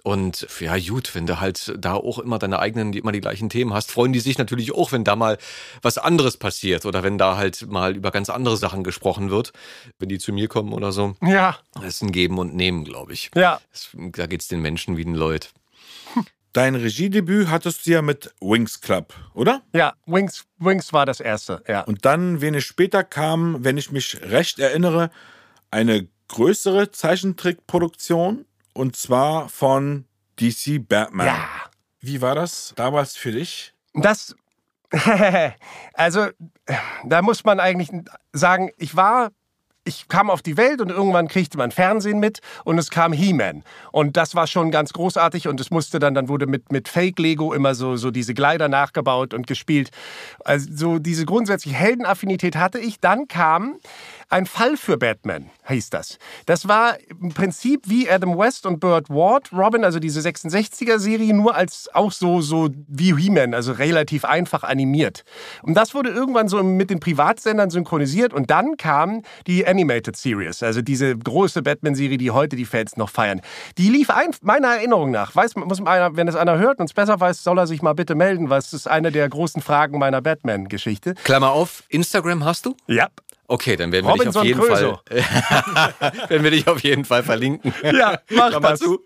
Und ja, gut, wenn du halt da auch immer deine eigenen, immer die gleichen Themen hast, freuen die sich natürlich auch, wenn da mal was anderes passiert oder wenn da halt mal über ganz andere Sachen gesprochen wird, wenn die zu mir kommen oder so. Ja. Das ist ein Geben und Nehmen, glaube ich. Ja. Das, da geht es den Menschen wie den Leuten. Dein Regiedebüt hattest du ja mit Wings Club, oder? Ja, Wings, Wings war das erste, ja. Und dann, wenig später kam, wenn ich mich recht erinnere, eine größere Zeichentrickproduktion und zwar von DC Batman. Ja. Wie war das damals für dich? Das, also, da muss man eigentlich sagen, ich war ich kam auf die Welt und irgendwann kriegte man Fernsehen mit und es kam He-Man. Und das war schon ganz großartig und es musste dann, dann wurde mit, mit Fake-Lego immer so, so diese Gleiter nachgebaut und gespielt. Also so diese grundsätzliche Heldenaffinität hatte ich. Dann kam ein Fall für Batman hieß das. Das war im Prinzip wie Adam West und Burt Ward, Robin, also diese 66er-Serie, nur als auch so, so wie He-Man, also relativ einfach animiert. Und das wurde irgendwann so mit den Privatsendern synchronisiert und dann kam die Animated Series, also diese große Batman-Serie, die heute die Fans noch feiern. Die lief ein, meiner Erinnerung nach, weiß, muss einer, wenn es einer hört und es besser weiß, soll er sich mal bitte melden, weil es ist eine der großen Fragen meiner Batman-Geschichte. Klammer auf, Instagram hast du? Ja. Okay, dann werden wir Robinson dich auf jeden Kröso. Fall werden wir dich auf jeden Fall verlinken. Ja, mach das. Zu.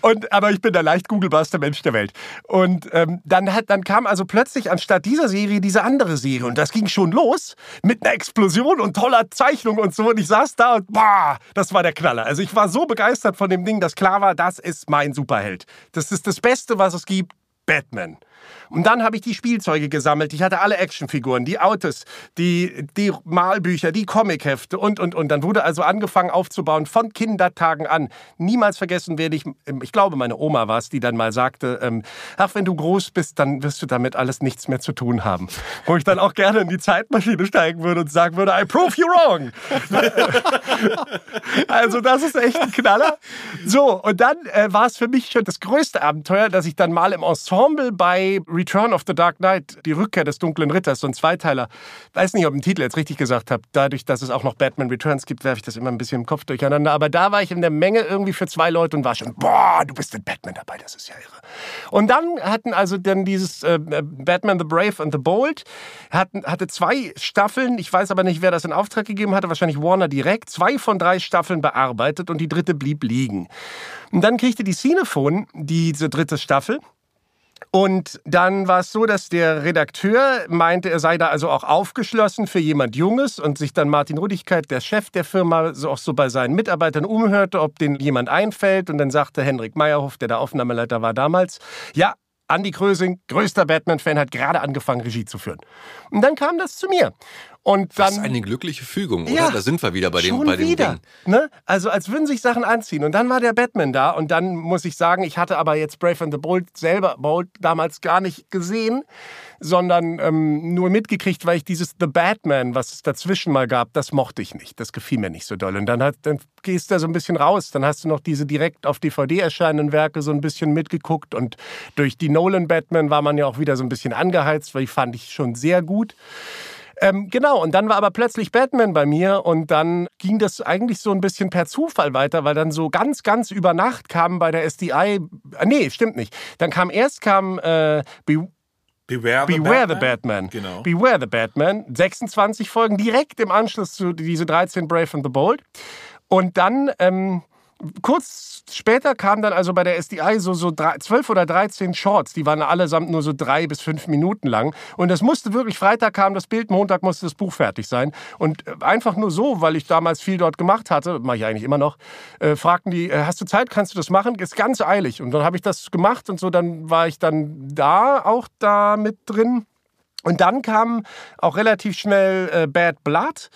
Und aber ich bin der leicht googelbarste Mensch der Welt. Und ähm, dann hat dann kam also plötzlich anstatt dieser Serie diese andere Serie und das ging schon los mit einer Explosion und toller Zeichnung und so und ich saß da und boah, das war der Knaller. Also ich war so begeistert von dem Ding, dass klar war, das ist mein Superheld. Das ist das Beste, was es gibt. Batman. Und dann habe ich die Spielzeuge gesammelt. Ich hatte alle Actionfiguren, die Autos, die, die Malbücher, die Comichefte und, und, und. Dann wurde also angefangen aufzubauen von Kindertagen an. Niemals vergessen werde ich, ähm, ich glaube, meine Oma war es, die dann mal sagte, ähm, ach, wenn du groß bist, dann wirst du damit alles nichts mehr zu tun haben. Wo ich dann auch gerne in die Zeitmaschine steigen würde und sagen würde, I prove you wrong. also das ist echt ein Knaller. So, und dann äh, war es für mich schon das größte Abenteuer, dass ich dann mal im Ensemble bei Return of the Dark Knight, die Rückkehr des dunklen Ritters, so ein Zweiteiler. Weiß nicht, ob ich den Titel jetzt richtig gesagt habe. Dadurch, dass es auch noch Batman Returns gibt, werfe ich das immer ein bisschen im Kopf durcheinander. Aber da war ich in der Menge irgendwie für zwei Leute und war schon, boah, du bist in Batman dabei, das ist ja irre. Und dann hatten also dann dieses äh, Batman the Brave and the Bold, hatten, hatte zwei Staffeln, ich weiß aber nicht, wer das in Auftrag gegeben hatte, wahrscheinlich Warner direkt, zwei von drei Staffeln bearbeitet und die dritte blieb liegen. Und dann kriegte die Cinephone diese dritte Staffel und dann war es so, dass der Redakteur meinte, er sei da also auch aufgeschlossen für jemand Junges und sich dann Martin Rudigkeit, der Chef der Firma, so auch so bei seinen Mitarbeitern umhörte, ob den jemand einfällt. Und dann sagte Henrik Meyerhoff, der der Aufnahmeleiter war damals, ja, Andy Krösing, größter Batman-Fan, hat gerade angefangen, Regie zu führen. Und dann kam das zu mir. Und dann, Was eine glückliche Fügung, oder? Ja, da sind wir wieder bei dem, schon bei dem wieder. Ding. Ne? Also als würden sich Sachen anziehen. Und dann war der Batman da. Und dann muss ich sagen, ich hatte aber jetzt Brave and the Bold selber Bold damals gar nicht gesehen, sondern ähm, nur mitgekriegt, weil ich dieses The Batman, was es dazwischen mal gab, das mochte ich nicht. Das gefiel mir nicht so doll. Und dann, hat, dann gehst du da so ein bisschen raus. Dann hast du noch diese direkt auf DVD erscheinenden Werke so ein bisschen mitgeguckt. Und durch die Nolan Batman war man ja auch wieder so ein bisschen angeheizt, weil die fand ich schon sehr gut. Ähm, genau, und dann war aber plötzlich Batman bei mir und dann ging das eigentlich so ein bisschen per Zufall weiter, weil dann so ganz, ganz über Nacht kam bei der SDI, äh, nee, stimmt nicht. Dann kam erst kam äh, Be Beware, the, Beware Batman. the Batman. Genau. Beware the Batman. 26 Folgen direkt im Anschluss zu diese 13 Brave and the Bold. Und dann ähm, kurz später kam dann also bei der SDI so, so drei, 12 oder 13 Shorts. Die waren allesamt nur so drei bis fünf Minuten lang. Und das musste wirklich, Freitag kam das Bild, Montag musste das Buch fertig sein. Und äh, einfach nur so, weil ich damals viel dort gemacht hatte, mache ich eigentlich immer noch, äh, fragten die, äh, hast du Zeit, kannst du das machen? Ist ganz eilig. Und dann habe ich das gemacht und so, dann war ich dann da auch da mit drin. Und dann kam auch relativ schnell äh, Bad Blood,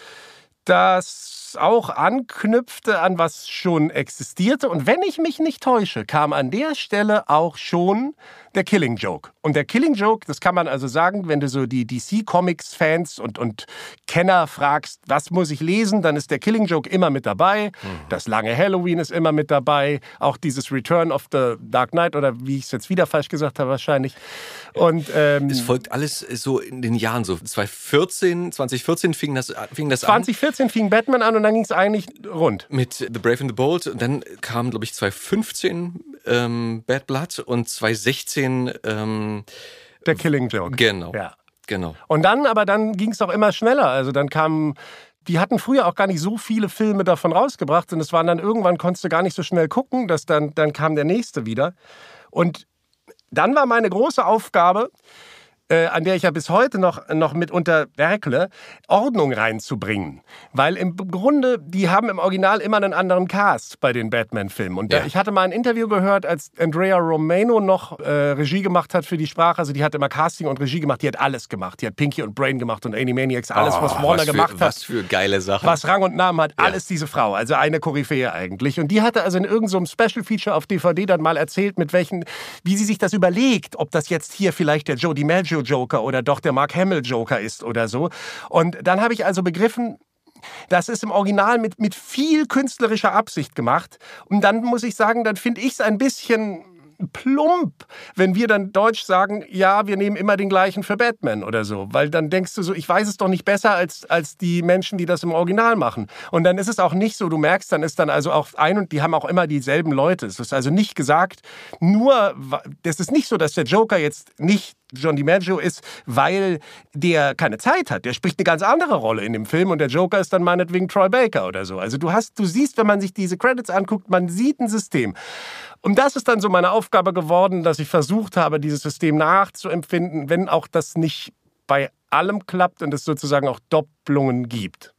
das auch anknüpfte an was schon existierte. Und wenn ich mich nicht täusche, kam an der Stelle auch schon der Killing Joke. Und der Killing Joke, das kann man also sagen, wenn du so die DC Comics Fans und, und Kenner fragst, was muss ich lesen, dann ist der Killing Joke immer mit dabei. Das lange Halloween ist immer mit dabei. Auch dieses Return of the Dark Knight oder wie ich es jetzt wieder falsch gesagt habe wahrscheinlich. Und ähm, Es folgt alles so in den Jahren so. 2014, 2014 fing das, fing das an. 2014 fing Batman an und dann ging es eigentlich rund. Mit The Brave and the Bold. Und dann kam, glaube ich, 2015 ähm, Bad Blood und 2016 ähm, Der Killing Joke. genau. Ja. Genau. Und dann, aber dann ging es auch immer schneller. Also dann kamen, die hatten früher auch gar nicht so viele Filme davon rausgebracht und es waren dann irgendwann, konntest du gar nicht so schnell gucken, dass dann, dann kam der nächste wieder. Und dann war meine große Aufgabe, äh, an der ich ja bis heute noch, noch mitunter werkle, Ordnung reinzubringen. Weil im Grunde, die haben im Original immer einen anderen Cast bei den Batman-Filmen. Und da, Ja. ich hatte mal ein Interview gehört, als Andrea Romano noch äh, Regie gemacht hat für die Sprache. Also die hat immer Casting und Regie gemacht, die hat alles gemacht. Die hat Pinky und Brain gemacht und Animaniacs, alles, was Oh, Warner was für, gemacht hat Was für geile Sachen. was Rang und Namen hat, alles diese Frau, also eine Koryphäe eigentlich. Und die hatte also in irgendeinem Special Feature auf DVD dann mal erzählt, mit welchen, wie sie sich das überlegt, ob das jetzt hier vielleicht der Joe DiMaggio Joker oder doch der Mark Hamill Joker ist oder so. Und dann habe ich also begriffen, das ist im Original mit, mit viel künstlerischer Absicht gemacht. Und dann muss ich sagen, dann finde ich es ein bisschen plump, wenn wir dann Deutsch sagen, ja, wir nehmen immer den gleichen für Batman oder so. Weil dann denkst du so, ich weiß es doch nicht besser als, als die Menschen, die das im Original machen. Und dann ist es auch nicht so, du merkst, dann ist dann also auch ein und die haben auch immer dieselben Leute. Es ist also nicht gesagt, nur, das ist nicht so, dass der Joker jetzt nicht John DiMaggio ist, weil der keine Zeit hat. Der spricht eine ganz andere Rolle in dem Film und der Joker ist dann meinetwegen Troy Baker oder so. Also du hast, du siehst, wenn man sich diese Credits anguckt, man sieht ein System. Und das ist dann so meine Aufgabe geworden, dass ich versucht habe, dieses System nachzuempfinden, wenn auch das nicht bei allem klappt und es sozusagen auch Doppelungen gibt.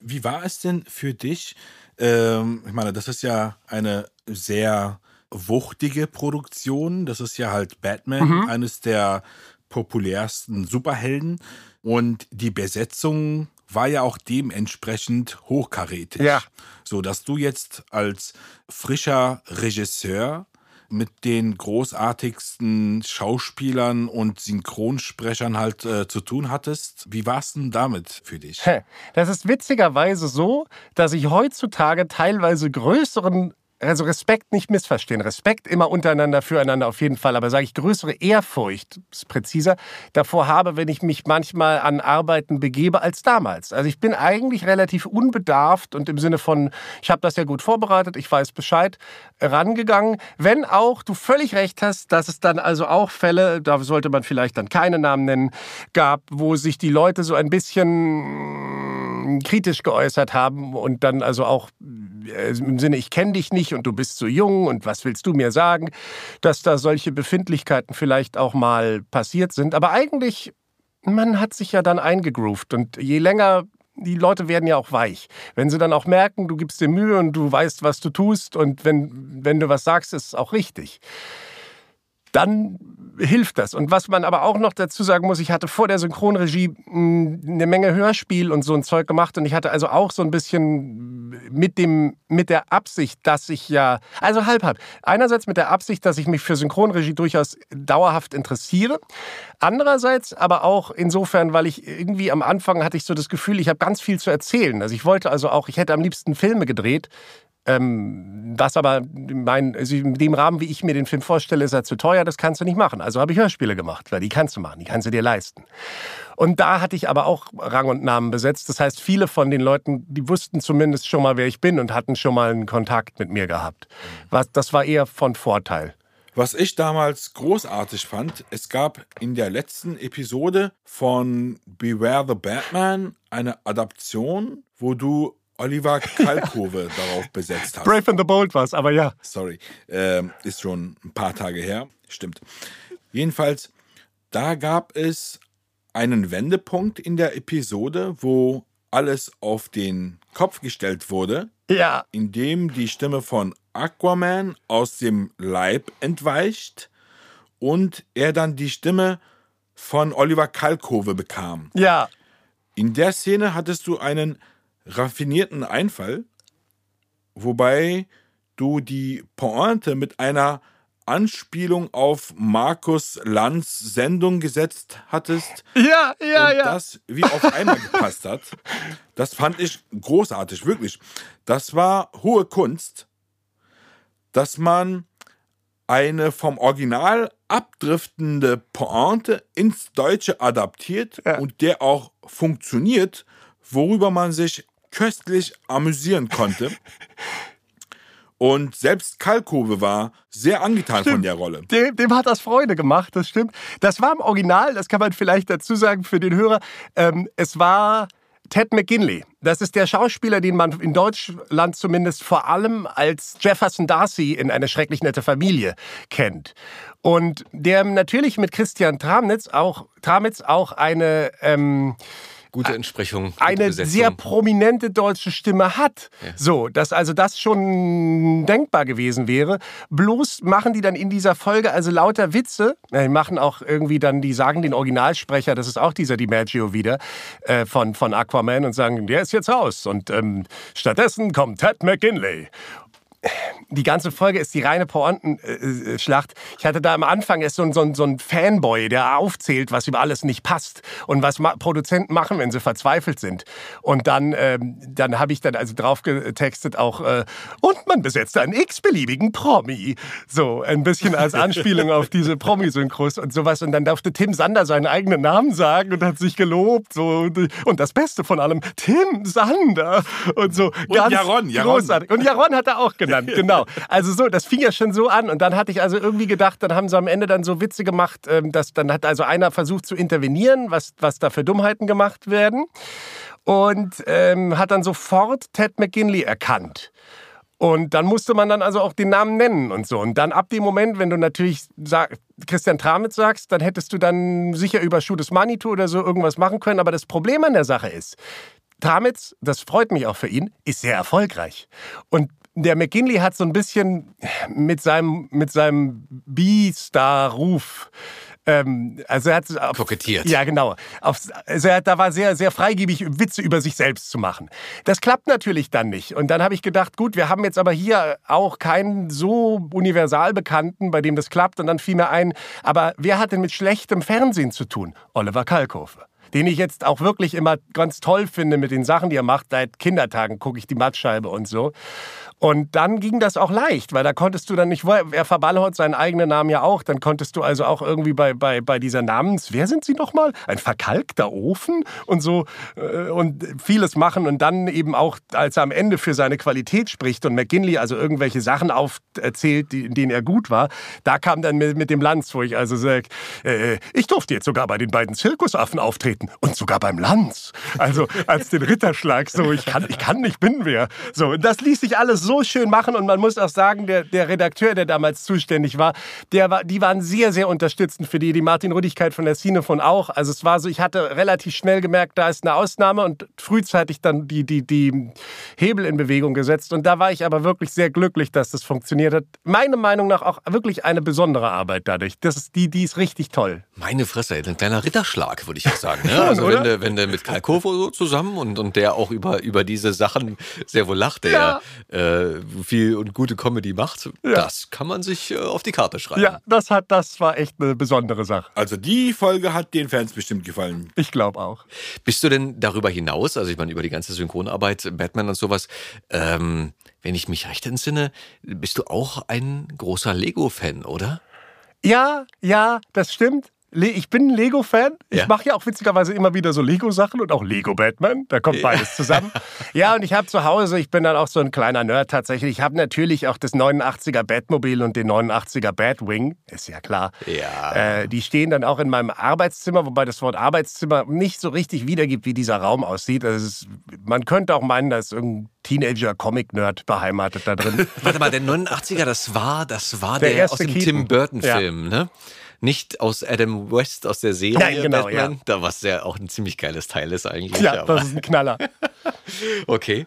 Wie war es denn für dich? Ähm, ich meine, das ist ja eine sehr wuchtige Produktion. Das ist ja halt Batman, eines der populärsten Superhelden. Und die Besetzung war ja auch dementsprechend hochkarätig. Ja. So dass du jetzt als frischer Regisseur mit den großartigsten Schauspielern und Synchronsprechern halt äh, zu tun hattest. Wie war es denn damit für dich? Das ist witzigerweise so, dass ich heutzutage teilweise größeren also Respekt nicht missverstehen. Respekt immer untereinander, füreinander auf jeden Fall. Aber sage ich größere Ehrfurcht, ist präziser, davor habe, wenn ich mich manchmal an Arbeiten begebe als damals. Also ich bin eigentlich relativ unbedarft und im Sinne von, ich habe das ja gut vorbereitet, ich weiß Bescheid, rangegangen. Wenn auch du völlig recht hast, dass es dann also auch Fälle, da sollte man vielleicht dann keine Namen nennen, gab, wo sich die Leute so ein bisschen kritisch geäußert haben und dann also auch äh, im Sinne, ich kenne dich nicht und du bist so jung und was willst du mir sagen, dass da solche Befindlichkeiten vielleicht auch mal passiert sind. Aber eigentlich, man hat sich ja dann eingegroovt und je länger die Leute werden ja auch weich. Wenn sie dann auch merken, du gibst dir Mühe und du weißt, was du tust und wenn, wenn du was sagst, ist es auch richtig. Dann hilft das. Und was man aber auch noch dazu sagen muss, ich hatte vor der Synchronregie mh, eine Menge Hörspiel und so ein Zeug gemacht und ich hatte also auch so ein bisschen mit dem mit der Absicht, dass ich ja also halb halb. Einerseits mit der Absicht, dass ich mich für Synchronregie durchaus dauerhaft interessiere. Andererseits aber auch insofern, weil ich irgendwie am Anfang hatte ich so das Gefühl, ich habe ganz viel zu erzählen. Also ich wollte also auch, ich hätte am liebsten Filme gedreht, ähm, das aber, mein, also in dem Rahmen, wie ich mir den Film vorstelle, ist er zu teuer, das kannst du nicht machen. Also habe ich Hörspiele gemacht, weil die kannst du machen, die kannst du dir leisten. Und da hatte ich aber auch Rang und Namen besetzt. Das heißt, viele von den Leuten, die wussten zumindest schon mal, wer ich bin und hatten schon mal einen Kontakt mit mir gehabt. Was, das war eher von Vorteil. Was ich damals großartig fand, es gab in der letzten Episode von Beware the Batman eine Adaption, wo du Oliver Kalkove darauf besetzt hast. Brave and the Bold war's, aber ja. Sorry, ähm, ist schon ein paar Tage her. Stimmt. Jedenfalls, da gab es einen Wendepunkt in der Episode, wo alles auf den Kopf gestellt wurde, Ja, indem die Stimme von Aquaman aus dem Leib entweicht und er dann die Stimme von Oliver Kalkove bekam. ja. In der Szene hattest du einen raffinierten Einfall, wobei du die Pointe mit einer Anspielung auf Markus Lanz Sendung gesetzt hattest Ja, ja, und ja. das wie auf einmal gepasst hat. Das fand ich großartig, wirklich. Das war hohe Kunst, dass man eine vom Original abdriftende Pointe ins Deutsche adaptiert Ja. und der auch funktioniert, worüber man sich köstlich amüsieren konnte. Und selbst Kalkove war sehr angetan von der Rolle. Dem, dem hat das Freude gemacht, das stimmt. Das war im Original, das kann man vielleicht dazu sagen für den Hörer. Ähm, es war Ted McGinley. Das ist der Schauspieler, den man in Deutschland zumindest vor allem als Jefferson Darcy in eine schrecklich nette Familie kennt. Und der natürlich mit Christian Tramitz auch, Tramitz auch eine eine Gute Entsprechung. Gute eine Besetzung. sehr prominente deutsche Stimme hat. So, dass also das schon denkbar gewesen wäre. Bloß machen die dann in dieser Folge also lauter Witze. Ja, Die machen auch irgendwie dann, die sagen den Originalsprecher, das ist auch dieser DiMaggio wieder, äh, von, von Aquaman und sagen, der ist jetzt raus. Und ähm, stattdessen kommt Ted McGinley die ganze Folge ist die reine Pointenschlacht. Ich hatte da am Anfang erst so, ein- so, ein- so ein Fanboy, der aufzählt, was über alles nicht passt und was Produzenten machen, wenn sie verzweifelt sind. Und dann, ähm, dann habe ich dann also drauf getextet auch, äh, und man besetzt einen x-beliebigen Promi. So, ein bisschen als Anspielung auf diese Promi-Synchros und sowas. Und dann durfte Tim Sander seinen eigenen Namen sagen und hat sich gelobt. So. Und das Beste von allem, Tim Sander. Und so. ganz Jaron, Jaron. großartig. Und Jaron hat er auch genannt, genau. Also so, das fing ja schon so an. Und dann hatte ich also irgendwie gedacht, dann haben sie am Ende dann so Witze gemacht, ähm, dass dann hat also einer versucht zu intervenieren, was, was da für Dummheiten gemacht werden. Und ähm, hat dann sofort Ted McGinley erkannt. Und dann musste man dann also auch den Namen nennen und so. Und dann ab dem Moment, wenn du natürlich sag, Christian Tramitz sagst, dann hättest du dann sicher über is Manitou oder so irgendwas machen können. Aber das Problem an der Sache ist, Tramitz, das freut mich auch für ihn, ist sehr erfolgreich. Und der McKinley hat so ein bisschen mit seinem, mit seinem B-Star-Ruf, ähm, also er hat auf, Kokettiert. Ja, genau. Auf, also er hat, da war sehr, sehr freigebig, Witze über sich selbst zu machen. Das klappt natürlich dann nicht. Und dann habe ich gedacht, gut, wir haben jetzt aber hier auch keinen so universal Bekannten, bei dem das klappt. Und dann fiel mir ein, aber wer hat denn mit schlechtem Fernsehen zu tun? Oliver Kalkofe den ich jetzt auch wirklich immer ganz toll finde mit den Sachen, die er macht. Seit Kindertagen gucke ich die Mattscheibe und so. Und dann ging das auch leicht, weil da konntest du dann nicht, er verballert seinen eigenen Namen ja auch, dann konntest du also auch irgendwie bei, bei, bei dieser Namens, wer sind sie nochmal? Ein verkalkter Ofen und so äh, und vieles machen und dann eben auch, als er am Ende für seine Qualität spricht und McGinley also irgendwelche Sachen aufzählt, in denen er gut war, da kam dann mit, mit dem Lanz, wo ich also sage, äh, ich durfte jetzt sogar bei den beiden Zirkusaffen auftreten. und sogar beim Lanz. Also als den Ritterschlag, so ich kann, ich kann nicht, bin wer. So, das ließ sich alles so schön machen und man muss auch sagen, der, der Redakteur, der damals zuständig war, der war, die waren sehr, sehr unterstützend für die, die Martin Rüdigkeit von der Szene von auch. Also es war so, ich hatte relativ schnell gemerkt, da ist eine Ausnahme und frühzeitig dann die, die, die Hebel in Bewegung gesetzt und da war ich aber wirklich sehr glücklich, dass das funktioniert hat. Meiner Meinung nach auch wirklich eine besondere Arbeit dadurch. Das ist die, die ist richtig toll. Meine Fresse, ein kleiner Ritterschlag, würde ich auch sagen. Ne? Also wenn du, wenn du mit Karl Kofo so zusammen und, und der auch über, über diese Sachen sehr wohl lacht, der ja, äh, viel und gute Comedy macht, Ja. das kann man sich äh, auf die Karte schreiben. Ja, das hat, das war echt eine besondere Sache. Also die Folge hat den Fans bestimmt gefallen. Ich glaube auch. Bist du denn darüber hinaus, also ich meine über die ganze Synchronarbeit, Batman und sowas, ähm, wenn ich mich recht entsinne, bist du auch ein großer Lego-Fan, oder? Ja, ja, das stimmt. Ich bin ein Lego-Fan. Ich Ja. mache ja auch witzigerweise immer wieder so Lego-Sachen und auch Lego-Batman. Da kommt beides zusammen. ja, und ich habe zu Hause, ich bin dann auch so ein kleiner Nerd tatsächlich. Ich habe natürlich auch das 89er Batmobil und den 89er Batwing. Ist ja klar. Ja. Äh, die stehen dann auch in meinem Arbeitszimmer, wobei das Wort Arbeitszimmer nicht so richtig wiedergibt, wie dieser Raum aussieht. Also ist, man könnte auch meinen, da ist irgendein Teenager-Comic-Nerd beheimatet da drin. Warte mal, der 89er, das war, das war Der der, erste aus dem Keaton. Tim Burton-Film, ne? Nicht aus Adam West aus der Serie Nein, genau, Batman, ja. da was ja auch ein ziemlich geiles Teil ist eigentlich. ja, aber- das ist ein Knaller. okay.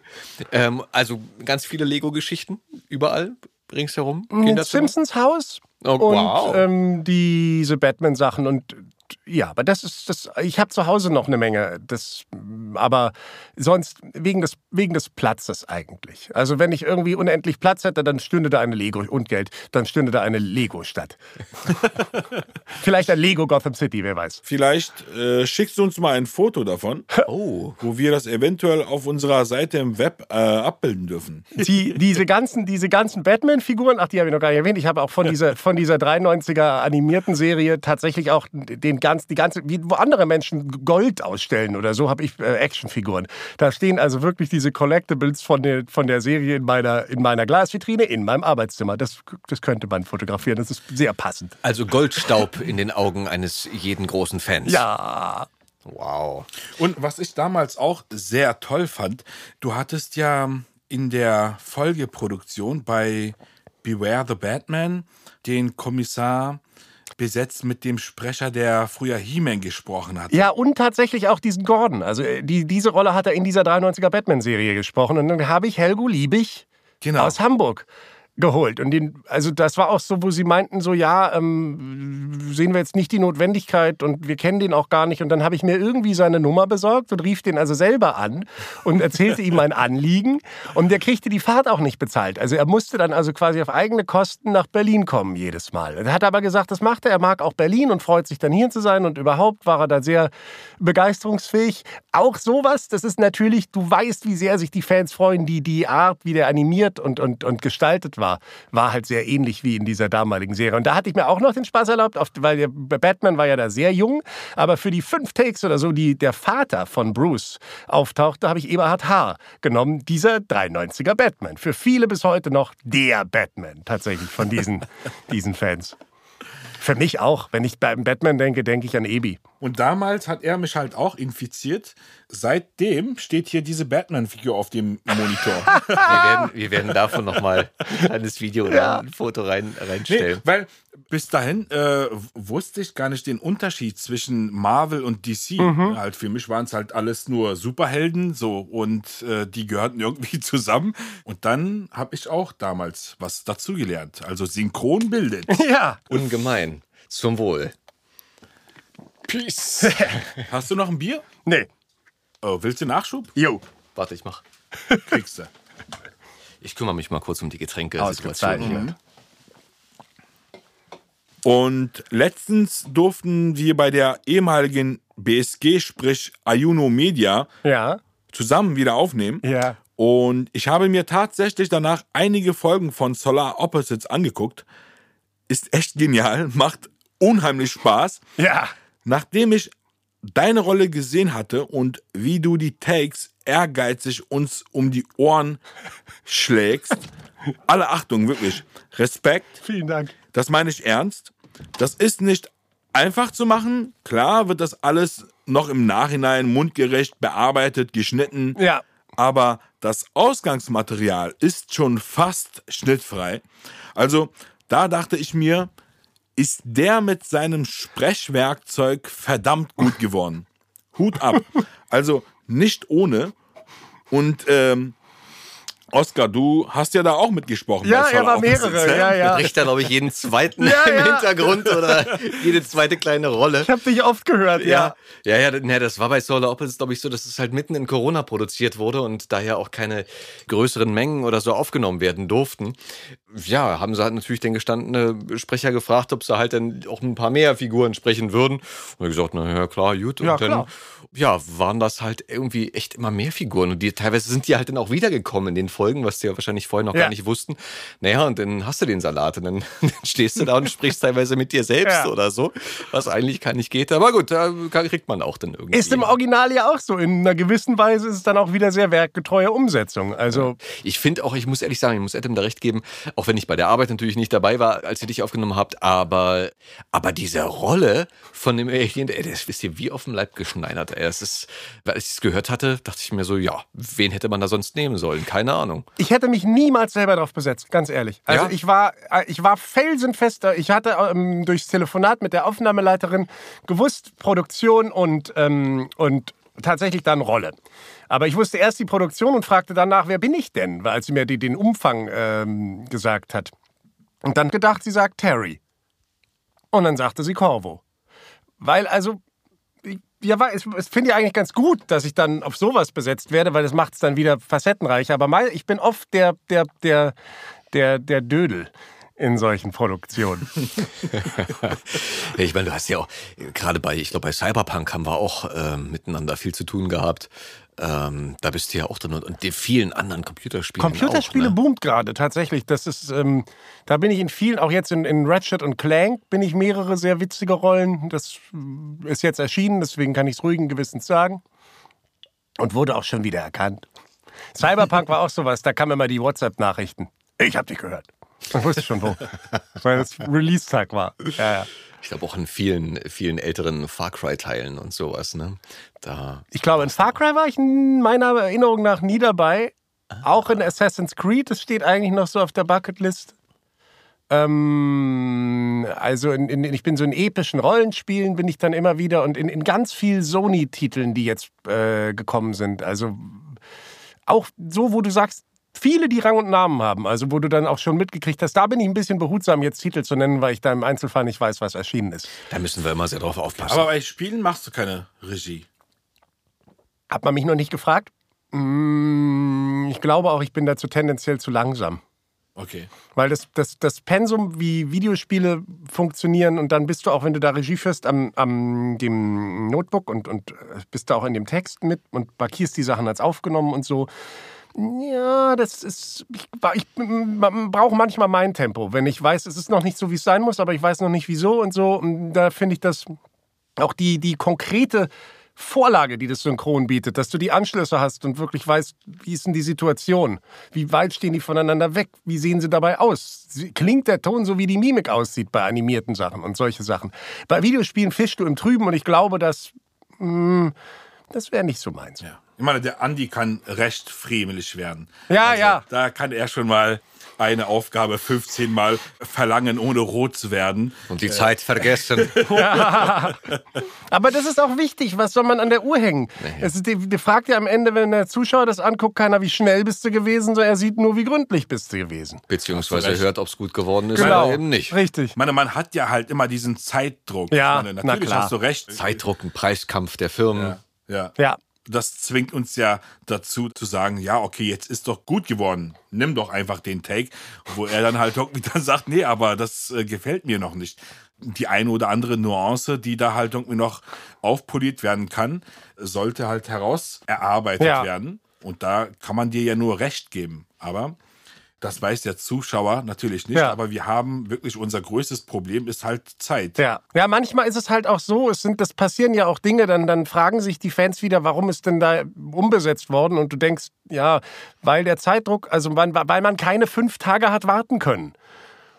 Ähm, also ganz viele Lego-Geschichten überall ringsherum. Kinderzimmer? Simpsons Haus Oh, und wow. ähm, diese Batman-Sachen und ja, aber das ist das. Ich habe zu Hause noch eine Menge. Das, aber sonst wegen des wegen des Platzes eigentlich. Also wenn ich irgendwie unendlich Platz hätte, dann stünde da eine Lego und Geld, dann stünde da eine Lego-Stadt. Vielleicht ein Lego Gotham City, wer weiß. Vielleicht äh, schickst du uns mal ein Foto davon, Oh. wo wir das eventuell auf unserer Seite im Web äh, abbilden dürfen. Die, diese ganzen, diese ganzen Batman-Figuren, ach, die habe ich noch gar nicht erwähnt. Ich habe auch von dieser, von dieser 93er animierten Serie tatsächlich auch den ganz, die ganze, wie, wo andere Menschen Gold ausstellen oder so, habe ich äh, Actionfiguren. Da stehen also wirklich diese Collectibles von der, von der Serie in meiner, in meiner Glasvitrine, in meinem Arbeitszimmer. Das, das könnte man fotografieren. Das ist sehr passend. Also Goldstaub in den Augen eines jeden großen Fans. Ja. Wow. Und was ich damals auch sehr toll fand, du hattest ja in der Folgeproduktion bei Beware the Batman den Kommissar besetzt mit dem Sprecher, der früher He-Man gesprochen hat. Ja, und tatsächlich auch diesen Gordon. Also äh, die, diese Rolle hat er in dieser 93er Batman-Serie gesprochen. Und dann habe ich Helgo Liebig Genau. aus Hamburg geholt. Und den, also das war auch so, wo sie meinten, so ja, ähm, sehen wir jetzt nicht die Notwendigkeit und wir kennen den auch gar nicht. Und dann habe ich mir irgendwie seine Nummer besorgt und rief den also selber an und erzählte ihm mein Anliegen. Und der kriegte die Fahrt auch nicht bezahlt. Also er musste dann also quasi auf eigene Kosten nach Berlin kommen jedes Mal. Er hat aber gesagt, das macht er. Er mag auch Berlin und freut sich dann hier zu sein. Und überhaupt war er da sehr begeisterungsfähig. Auch sowas, das ist natürlich, du weißt, wie sehr sich die Fans freuen, die, die Art, wie der animiert und, und, und gestaltet war, war halt sehr ähnlich wie in dieser damaligen Serie. Und da hatte ich mir auch noch den Spaß erlaubt, weil der Batman war ja da sehr jung, aber für die fünf Takes oder so, die der Vater von Bruce auftauchte, habe ich Eberhard Haar genommen, dieser 93er Batman. Für viele bis heute noch der Batman, tatsächlich, von diesen, diesen Fans. Für mich auch. Wenn ich beim Batman denke, denke ich an Ebi. Und damals hat er mich halt auch infiziert. Seitdem steht hier diese Batman-Figur auf dem Monitor. Wir werden, wir werden davon nochmal ein Video oder ein Foto rein, Nee, reinstellen. weil bis dahin äh, wusste ich gar nicht den Unterschied zwischen Marvel und DC. Halt für mich waren es halt alles nur Superhelden, so und äh, die gehörten irgendwie zusammen. Und dann habe ich auch damals was dazugelernt. Also synchron bildet. Ja. Ungemein. Zum Wohl. Peace. Hast du noch ein Bier? Nee. Oh, willst du Nachschub? Jo. Warte, ich mach. Kriegst du. Ich kümmere mich mal kurz um die. Getränke-Situation. Und letztens durften wir bei der ehemaligen BSG, sprich Ayuno Media, Ja. zusammen wieder aufnehmen. Ja. Und ich habe mir tatsächlich danach einige Folgen von Solar Opposites angeguckt. Ist echt genial, macht unheimlich Spaß. Ja. Nachdem ich deine Rolle gesehen hatte und wie du die Takes ehrgeizig uns um die Ohren schlägst, alle Achtung, wirklich, Respekt. Vielen Dank. Das meine ich ernst. Das ist nicht einfach zu machen. Klar wird das alles noch im Nachhinein mundgerecht bearbeitet, geschnitten. Ja. Aber das Ausgangsmaterial ist schon fast schnittfrei. Also da dachte ich mir, ist der mit seinem Sprechwerkzeug verdammt gut geworden. Hut ab. Also nicht ohne. Und ähm, Oskar, du hast ja da auch mitgesprochen. Ja, er war mehrere. Ja, ja. Bricht da, glaube ich, jeden zweiten Ja, im ja. Hintergrund oder jede zweite kleine Rolle. Ich habe dich oft gehört, ja. Ja, ja, ja, ne, das war bei Solar Opposites, glaube ich, so, dass es halt mitten in Corona produziert wurde und daher auch keine größeren Mengen oder so aufgenommen werden durften. Ja, haben sie halt natürlich den gestandene Sprecher gefragt, ob sie halt dann auch ein paar mehr Figuren sprechen würden. Und er gesagt, na ja, klar, gut. Und Ja, dann, klar. ja, waren das halt irgendwie echt immer mehr Figuren. Und die, teilweise sind die halt dann auch wiedergekommen in den Folgen, was die ja wahrscheinlich vorher noch Ja. gar nicht wussten. Naja, und dann hast du den Salat und dann, dann stehst du da und sprichst teilweise mit dir selbst Ja. oder so, was eigentlich gar nicht geht. Aber gut, da kriegt man auch dann irgendwie. Ist im Original ja auch so. In einer gewissen Weise ist es dann auch wieder sehr werkgetreue Umsetzung. Also, Ich finde auch, ich muss ehrlich sagen, ich muss Adam da recht geben, auch wenn ich bei der Arbeit natürlich nicht dabei war, als ihr dich aufgenommen habt, aber, aber diese Rolle von dem Alien, ey, das wisst ihr, wie auf dem Leib geschneidert. Ey. Das ist, als ich es gehört hatte, dachte ich mir so, ja, wen hätte man da sonst nehmen sollen? Keine Ahnung. Ich hätte mich niemals selber drauf besetzt, ganz ehrlich. Also, Ja? ich war, äh, ich war felsenfest. äh, Ich hatte ähm, durchs Telefonat mit der Aufnahmeleiterin gewusst, Produktion und, ähm, und tatsächlich dann Rolle. Aber ich wusste erst die Produktion und fragte danach, wer bin ich denn, weil als sie mir die, den Umfang ähm, gesagt hat. Und dann gedacht, sie sagt Terry. Und dann sagte sie Corvo. Weil also, ja, es, es finde ich eigentlich ganz gut, dass ich dann auf sowas besetzt werde, weil das macht es dann wieder facettenreicher. Aber mal, ich bin oft der, der, der, der, der Dödel in solchen Produktionen. Ich meine, du hast ja auch, äh, gerade bei, ich glaube, bei Cyberpunk haben wir auch ähm, miteinander viel zu tun gehabt. Ähm, da bist du ja auch drin und, und die vielen anderen Computerspielen. Computerspiele auch, ne? boomt gerade tatsächlich. Das ist, ähm, da bin ich in vielen, auch jetzt in, in Ratchet und Clank bin ich mehrere sehr witzige Rollen. Das ist jetzt erschienen, deswegen kann ich es ruhigen Gewissens sagen. Und wurde auch schon wieder erkannt. Cyberpunk war auch sowas, da kamen immer die WhatsApp-Nachrichten. Ich hab dich gehört. Ich wusste schon wo. Weil das Release-Tag war. Ja, ja. Ich glaube auch in vielen, vielen älteren Far Cry-Teilen und sowas, ne? Da. Ich glaube, in Far Cry war ich in meiner Erinnerung nach nie dabei. Auch in Assassin's Creed, das steht eigentlich noch so auf der Bucketlist. Ähm, also in, in, ich bin so in epischen Rollenspielen bin ich dann immer wieder und in, in ganz vielen Sony-Titeln, die jetzt äh, gekommen sind. Also auch so, wo du sagst, viele, die Rang und Namen haben, also wo du dann auch schon mitgekriegt hast, da bin ich ein bisschen behutsam, jetzt Titel zu nennen, weil ich da im Einzelfall nicht weiß, was erschienen ist. Da müssen wir immer sehr drauf aufpassen. Aber bei Spielen machst du keine Regie. Hat man mich noch nicht gefragt? Mm, Ich glaube auch, ich bin dazu tendenziell zu langsam. Okay. Weil das, das, das Pensum, wie Videospiele funktionieren, und dann bist du auch, wenn du da Regie führst, am, am dem Notebook und, und äh, bist da auch in dem Text mit und markierst die Sachen als aufgenommen und so. Ja, das ist. Ich, ich brauche manchmal mein Tempo. Wenn ich weiß, es ist noch nicht so, wie es sein muss, aber ich weiß noch nicht wieso und so. Und da finde ich das auch die, die konkrete Vorlage, die das Synchron bietet, dass du die Anschlüsse hast und wirklich weißt, wie ist denn die Situation? Wie weit stehen die voneinander weg? Wie sehen sie dabei aus? Klingt der Ton so, wie die Mimik aussieht bei animierten Sachen und solche Sachen? Bei Videospielen fischst du im Trüben und ich glaube, dass. mh, das wäre nicht so meins. Ja. Ich meine, der Andi kann recht friemelig werden. Ja, ja. Da kann er schon mal eine Aufgabe 15 Mal verlangen, ohne rot zu werden. und die Zeit vergessen. Aber das ist auch wichtig. Was soll man an der Uhr hängen? Es ist, die, die fragt ja am Ende, wenn der Zuschauer das anguckt, keiner, wie schnell bist du gewesen, sondern er sieht nur, wie gründlich bist du gewesen. Beziehungsweise hört, ob es gut geworden ist oder eben nicht. Richtig. Ich meine, man hat ja halt immer diesen Zeitdruck. Ja, meine, na natürlich klar. hast du recht. Zeitdruck, ein Preiskampf der Firmen. Ja. Ja. Das zwingt uns ja dazu zu sagen, ja, okay, jetzt ist doch gut geworden. Nimm doch einfach den Take, wo er dann halt irgendwie dann sagt, nee, aber das äh, gefällt mir noch nicht. Die eine oder andere Nuance, die da halt irgendwie noch aufpoliert werden kann, sollte halt heraus erarbeitet Ja. werden. Und da kann man dir ja nur recht geben. Aber das weiß der Zuschauer natürlich nicht. Ja. Aber wir haben wirklich unser größtes Problem ist halt Zeit. Ja. ja, manchmal ist es halt auch so, es sind, das passieren ja auch Dinge, dann, dann fragen sich die Fans wieder, warum ist denn da umbesetzt worden? Und du denkst, ja, weil der Zeitdruck, also weil, weil man keine fünf Tage hat warten können.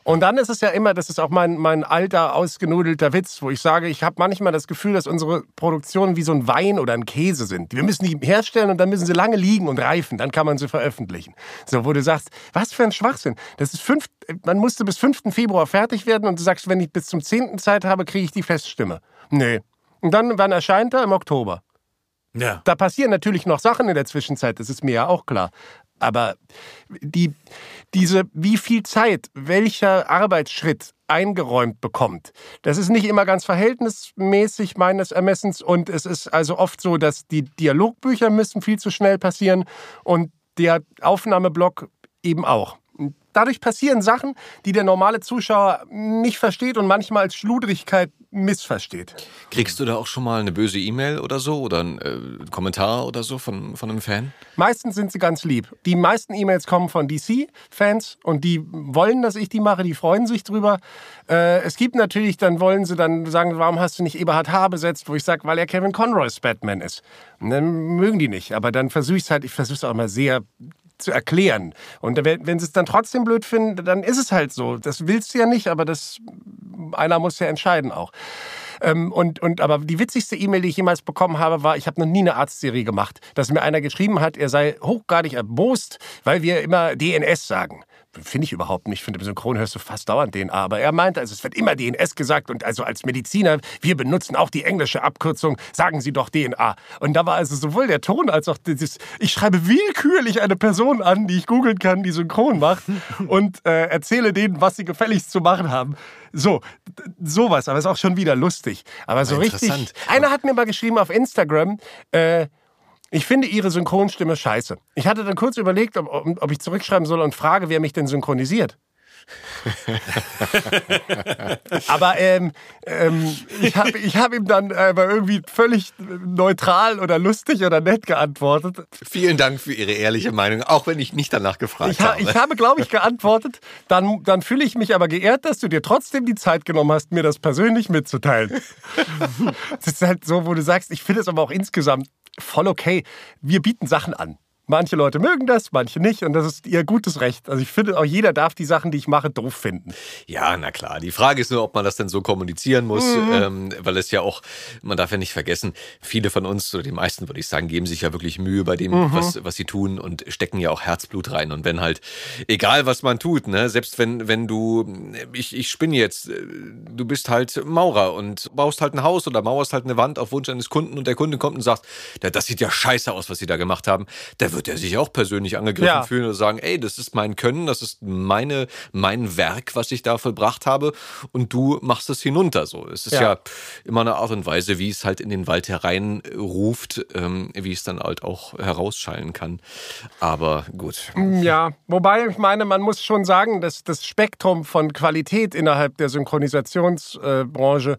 Und dann ist es ja immer, das ist auch mein, mein alter, ausgenudelter Witz, wo ich sage, ich habe manchmal das Gefühl, dass unsere Produktionen wie so ein Wein oder ein Käse sind. Wir müssen die herstellen und dann müssen sie lange liegen und reifen, dann kann man sie veröffentlichen. So, wo du sagst, was für ein Schwachsinn. Das ist fünf, man musste bis 5. Februar fertig werden und du sagst, wenn ich bis zum 10. Zeit habe, kriege ich die Feststimme. Nee. Und dann, wann erscheint er? Im Oktober. Ja. Da passieren natürlich noch Sachen in der Zwischenzeit, das ist mir ja auch klar. Aber die, diese, wie viel Zeit, welcher Arbeitsschritt eingeräumt bekommt, das ist nicht immer ganz verhältnismäßig meines Ermessens. Und es ist also oft so, dass die Dialogbücher müssen viel zu schnell passieren und der Aufnahmeblock eben auch. Dadurch passieren Sachen, die der normale Zuschauer nicht versteht und manchmal als Schludrigkeit missversteht. Kriegst du da auch schon mal eine böse E-Mail oder so oder einen äh, Kommentar oder so von, von einem Fan? Meistens sind sie ganz lieb. Die meisten E-Mails kommen von DC-Fans und die wollen, dass ich die mache, die freuen sich drüber. Äh, es gibt natürlich, dann wollen sie dann sagen, warum hast du nicht Eberhard H. besetzt, wo ich sage, weil er Kevin Conroys Batman ist. Und dann mögen die nicht, aber dann versuche ich es halt, ich versuche es auch immer sehr zu erklären. Und wenn, wenn sie es dann trotzdem blöd finden, dann ist es halt so. Das willst du ja nicht, aber das einer muss ja entscheiden auch. Ähm, und, und, aber die witzigste E-Mail, die ich jemals bekommen habe, war, ich habe noch nie eine Arztserie gemacht, dass mir einer geschrieben hat, er sei hochgradig erbost, weil wir immer DNS sagen. Finde ich überhaupt nicht. Ich finde, im Synchron hörst du fast dauernd DNA. Aber er meinte, also es wird immer DNS gesagt und also als Mediziner, wir benutzen auch die englische Abkürzung, sagen Sie doch DNA. Und da war also sowohl der Ton als auch dieses, ich schreibe willkürlich eine Person an, die ich googeln kann, die synchron macht und äh, erzähle denen, was sie gefälligst zu machen haben. So, sowas, aber ist auch schon wieder lustig. Aber so richtig. Interessant. Einer hat mir mal geschrieben auf Instagram, äh, ich finde Ihre Synchronstimme scheiße. Ich hatte dann kurz überlegt, ob, ob ich zurückschreiben soll und frage, wer mich denn synchronisiert. Aber ähm, ähm, ich habe ich hab ihm dann aber irgendwie völlig neutral oder lustig oder nett geantwortet. Vielen Dank für Ihre ehrliche Meinung, auch wenn ich nicht danach gefragt Ich, ha habe. ich habe, glaube ich, geantwortet. Dann, dann fühle ich mich aber geehrt, dass du dir trotzdem die Zeit genommen hast, mir das persönlich mitzuteilen. Es ist halt so, wo du sagst, ich finde es aber auch insgesamt voll okay. Wir bieten Sachen an. Manche Leute mögen das, manche nicht. Und das ist ihr gutes Recht. Also ich finde, auch jeder darf die Sachen, die ich mache, doof finden. Ja, na klar. Die Frage ist nur, ob man das denn so kommunizieren muss, ähm, weil es ja auch, man darf ja nicht vergessen, viele von uns, oder die meisten würde ich sagen, geben sich ja wirklich Mühe bei dem, was, was sie tun und stecken ja auch Herzblut rein. Und wenn halt, egal was man tut, ne, selbst wenn, wenn du, ich, ich spinne jetzt, äh, du bist halt Maurer und baust halt ein Haus oder mauerst halt eine Wand auf Wunsch eines Kunden und der Kunde kommt und sagt, "Ja, das sieht ja scheiße aus, was sie da gemacht haben, da wird er sich auch persönlich angegriffen Ja. fühlen und sagen, ey, das ist mein Können, das ist meine, mein Werk, was ich da vollbracht habe und du machst es hinunter. So, es ist ja. Ja. immer eine Art und Weise, wie es halt in den Wald hereinruft, ähm, wie es dann halt auch herausschallen kann. Aber gut. Ja, wobei ich meine, man muss schon sagen, dass das Spektrum von Qualität innerhalb der Synchronisationsbranche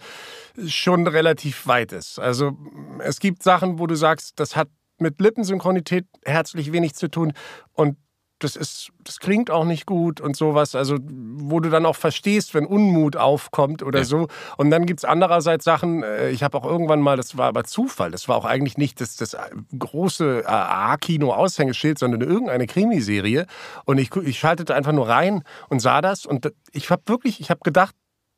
schon relativ weit ist. Also es gibt Sachen, wo du sagst, das hat mit Lippensynchronität herzlich wenig zu tun und das ist, das klingt auch nicht gut und sowas. Also, wo du dann auch verstehst, wenn Unmut aufkommt oder Ja. so. Und dann gibt's andererseits Sachen, äh, ich habe auch irgendwann mal, das war aber Zufall, das war auch eigentlich nicht das, das große A-Kino-Aushängeschild, sondern irgendeine Krimiserie. Und ich, ich schaltete einfach nur rein und sah das. Und ich habe wirklich, ich habe gedacht,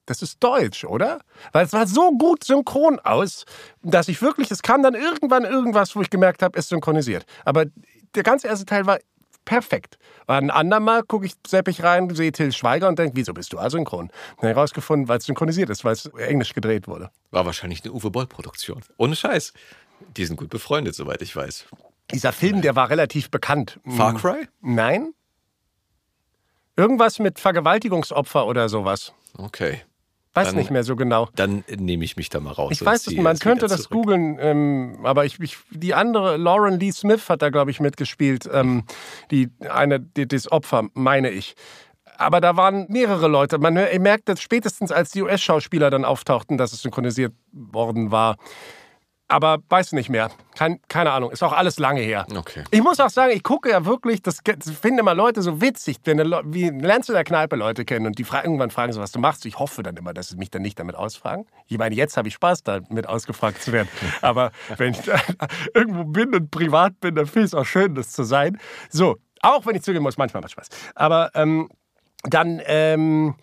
das ist Deutsch, oder? Weil es war so gut synchron aus, dass ich wirklich, es kam dann irgendwann irgendwas, wo ich gemerkt habe, es ist synchronisiert. Aber der ganze erste Teil war perfekt. Ein andermal gucke ich seppig rein, sehe Till Schweiger und denke, wieso bist du asynchron? Dann habe ich rausgefunden, weil es synchronisiert ist, weil es englisch gedreht wurde. War wahrscheinlich eine Uwe Boll-Produktion. Ohne Scheiß. Die sind gut befreundet, soweit ich weiß. Dieser Film, der war relativ bekannt. Far Cry? Nein? Irgendwas mit Vergewaltigungsopfer oder sowas. Okay. Weiß Dann- nicht mehr so genau. Dann nehme ich mich da mal raus. Ich weiß es, man könnte das zurück. googeln, ähm, aber ich, ich, die andere, Lauren Lee Smith hat da, glaube ich, mitgespielt. Ähm, die, eine, die, das Opfer, meine ich. Aber da waren mehrere Leute. Man merkt spätestens, als die US-Schauspieler dann auftauchten, dass es synchronisiert worden war. Aber weiß nicht mehr. Kein, keine Ahnung. Ist auch alles lange her. Okay. Ich muss auch sagen, ich gucke ja wirklich, das das finden immer Leute so witzig, wenn Le- wie lernst du in der Kneipe Leute kennen und die fra irgendwann fragen so, was du machst. Ich hoffe dann immer, dass sie mich dann nicht damit ausfragen. Ich meine, jetzt habe ich Spaß damit ausgefragt zu werden. Aber wenn ich da irgendwo bin und privat bin, dann finde ich es auch schön, das zu sein. So, auch wenn ich zugeben muss, manchmal macht Spaß. Aber ähm, dann, ähm,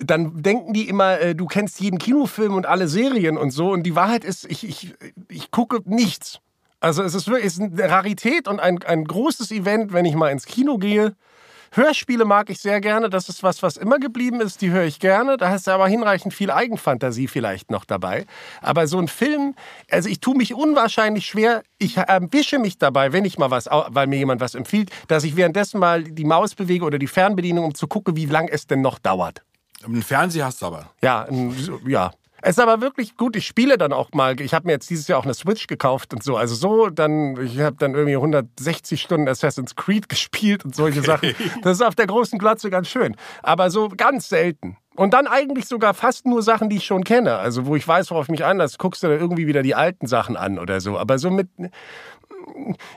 dann denken die immer, äh, du kennst jeden Kinofilm und alle Serien und so. Und die Wahrheit ist, ich, ich, ich gucke nichts. Also es ist wirklich eine Rarität und ein, ein großes Event, wenn ich mal ins Kino gehe. Hörspiele mag ich sehr gerne. Das ist was, was immer geblieben ist. Die höre ich gerne. Da hast du aber hinreichend viel Eigenfantasie vielleicht noch dabei. Aber so ein Film, also ich tue mich unwahrscheinlich schwer. Ich erwische mich dabei, wenn ich mal was, weil mir jemand was empfiehlt, dass ich währenddessen mal die Maus bewege oder die Fernbedienung, um zu gucken, wie lang es denn noch dauert. Einen Fernseher hast du aber. Ja, ja. Es ist aber wirklich gut. Ich spiele dann auch mal. Ich habe mir jetzt dieses Jahr auch eine Switch gekauft und so. Also so, dann, ich habe dann irgendwie 160 Stunden Assassin's Creed gespielt und solche okay. Sachen. Das ist auf der großen Glotze ganz schön. Aber so ganz selten. Und dann eigentlich sogar fast nur Sachen, die ich schon kenne. Also wo ich weiß, worauf ich mich einlasse, guckst du dann irgendwie wieder die alten Sachen an oder so. Aber so mit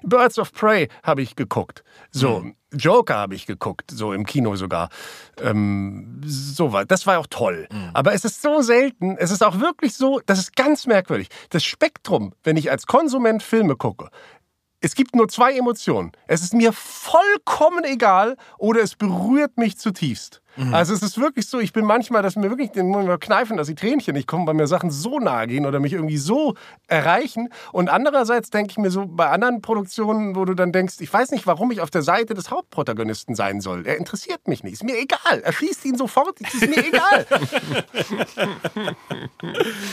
Birds of Prey habe ich geguckt. So, mhm. Joker habe ich geguckt, so im Kino sogar. Ähm, so war, das war auch toll. Mhm. Aber es ist so selten, es ist auch wirklich so, das ist ganz merkwürdig. Das Spektrum, wenn ich als Konsument Filme gucke, es gibt nur zwei Emotionen. Es ist mir vollkommen egal oder es berührt mich zutiefst. Mhm. Also es ist wirklich so, ich bin manchmal, dass mir wirklich den Mund kneifen, dass die Tränchen nicht kommen, weil mir Sachen so nahe gehen oder mich irgendwie so erreichen. Und andererseits denke ich mir so bei anderen Produktionen, wo du dann denkst, ich weiß nicht, warum ich auf der Seite des Hauptprotagonisten sein soll. Er interessiert mich nicht. Ist mir egal. Er schießt ihn sofort. Ist mir egal.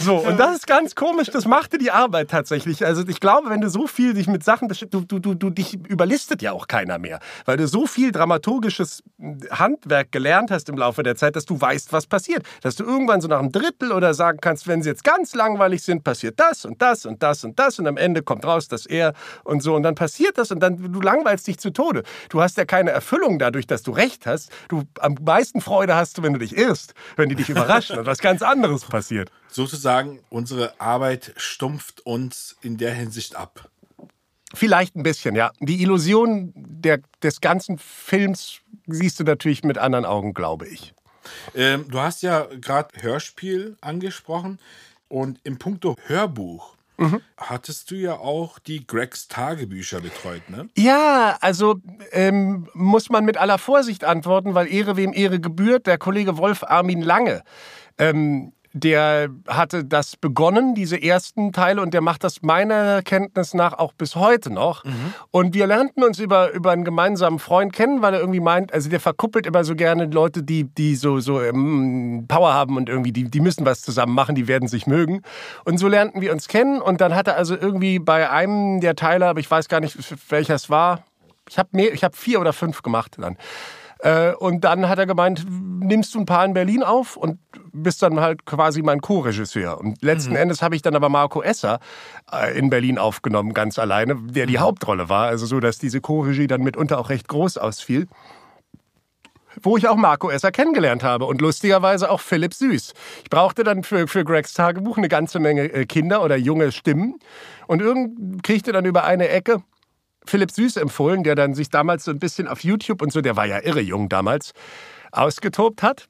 so, und das ist ganz komisch. Das machte die Arbeit tatsächlich. Also ich glaube, wenn du so viel dich mit Sachen du, du, du, du dich überlistet ja auch keiner mehr, weil du so viel dramaturgisches Handwerk gelernt hast im Laufe der Zeit, dass du weißt, was passiert. Dass du irgendwann so nach einem Drittel oder sagen kannst, wenn sie jetzt ganz langweilig sind, passiert das und das und das und das und am Ende kommt raus, dass er und so und dann passiert das und dann du langweilst dich zu Tode. Du hast ja keine Erfüllung dadurch, dass du recht hast. Du am meisten Freude hast du, wenn du dich irrst, wenn die dich überraschen und was ganz anderes passiert. Sozusagen, unsere Arbeit stumpft uns in der Hinsicht ab. Vielleicht ein bisschen, ja. Die Illusion der, des ganzen Films siehst du natürlich mit anderen Augen, glaube ich. Ähm, du hast ja gerade Hörspiel angesprochen und im Punkto Hörbuch mhm. hattest du ja auch die Gregs Tagebücher betreut, ne? Ja, also ähm, muss man mit aller Vorsicht antworten, weil Ehre wem Ehre gebührt. Der Kollege Wolf Armin Lange ähm, der hatte das begonnen, diese ersten Teile, und der macht das meiner Kenntnis nach auch bis heute noch. Mhm. Und wir lernten uns über, über einen gemeinsamen Freund kennen, weil er irgendwie meint, also der verkuppelt immer so gerne Leute, die, die so, so ähm, Power haben und irgendwie, die, die müssen was zusammen machen, die werden sich mögen. Und so lernten wir uns kennen und dann hat er also irgendwie bei einem der Teile, aber ich weiß gar nicht, welcher es war, ich habe hab vier oder fünf gemacht dann. Äh, und dann hat er gemeint, nimmst du ein paar in Berlin auf und bist dann halt quasi mein Co-Regisseur. Und letzten mhm. Endes habe ich dann aber Marco Esser äh, in Berlin aufgenommen, ganz alleine, der die mhm. Hauptrolle war. Also so, dass diese Co-Regie dann mitunter auch recht groß ausfiel wo ich auch Marco Esser kennengelernt habe und lustigerweise auch Philipp Süß. Ich brauchte dann für, für Gregs Tagebuch eine ganze Menge äh, Kinder oder junge Stimmen und irgend kriegte dann über eine Ecke Philipp Süß empfohlen, der dann sich damals so ein bisschen auf YouTube und so, der war ja irre jung damals, ausgetobt hat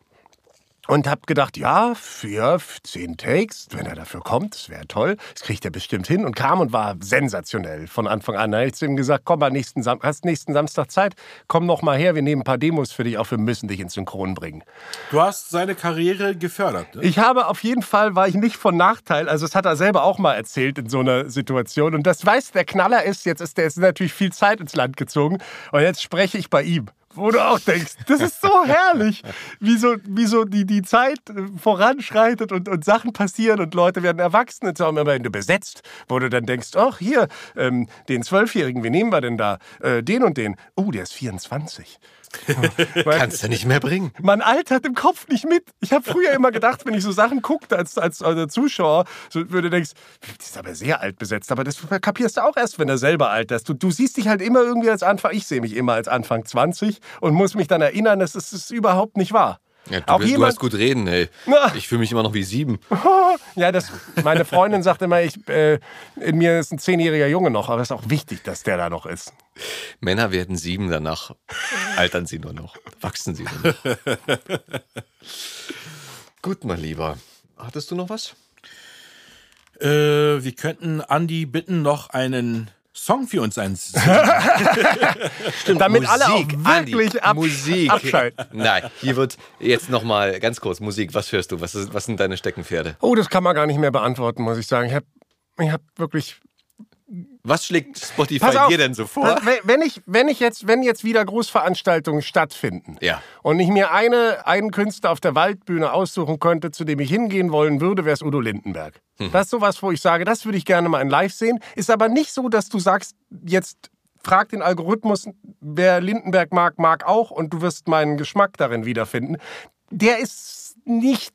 und habe gedacht, ja, vier, zehn Takes, wenn er dafür kommt, das wäre toll. Das kriegt er bestimmt hin und kam und war sensationell von Anfang an. Da habe ich zu ihm gesagt, komm mal nächsten, Sam hast nächsten Samstag Zeit, komm noch mal her, wir nehmen ein paar Demos für dich auf, wir müssen dich ins Synchron bringen. Du hast seine Karriere gefördert. Ne? Ich habe auf jeden Fall, war ich nicht von Nachteil, also das hat er selber auch mal erzählt in so einer Situation und das weiß der Knaller ist, jetzt ist der ist natürlich viel Zeit ins Land gezogen und jetzt spreche ich bei ihm wo du auch denkst, das ist so herrlich, wie so, wie so die, die Zeit voranschreitet und, und Sachen passieren und Leute werden erwachsen und so am Ende besetzt, wo du dann denkst, ach hier, ähm, den Zwölfjährigen, wie nehmen wir denn da? Äh, den und den. Oh, der ist 24. Kannst du nicht mehr bringen. Man altert im Kopf nicht mit. Ich habe früher immer gedacht, wenn ich so Sachen guckte als, als, als Zuschauer, so würde denkst, die ist aber sehr alt besetzt. Aber das kapierst du auch erst, wenn du selber alt bist. Du, du siehst dich halt immer irgendwie als Anfang, ich sehe mich immer als Anfang 20 und muss mich dann erinnern, dass es das überhaupt nicht wahr. Ja, du, auch jemand, du hast gut reden, ey. Ich fühle mich immer noch wie sieben. ja, das, meine Freundin sagt immer, ich, äh, in mir ist ein zehnjähriger Junge noch, aber es ist auch wichtig, dass der da noch ist. Männer werden sieben, danach altern sie nur noch, wachsen sie nur noch. gut, mein Lieber. Hattest du noch was? Äh, wir könnten Andi bitten, noch einen Song für uns eins. Damit alle auch Musik, wirklich Andi, ab Musik. abschalten. Nein, hier wird jetzt nochmal ganz kurz Musik. Was hörst du? Was, ist, was sind deine Steckenpferde? Oh, das kann man gar nicht mehr beantworten, muss ich sagen. Ich habe ich hab wirklich Was schlägt Spotify auf, dir denn so vor? Wenn- Wenn ich, wenn ich jetzt, wenn jetzt wieder Großveranstaltungen stattfinden Ja. und ich mir eine, einen Künstler auf der Waldbühne aussuchen könnte, zu dem ich hingehen wollen würde, wäre es Udo Lindenberg. Hm. Das ist sowas, wo ich sage, das würde ich gerne mal in Live sehen. Ist aber nicht so, dass du sagst, jetzt frag den Algorithmus, wer Lindenberg mag, mag auch und du wirst meinen Geschmack darin wiederfinden. Der ist nicht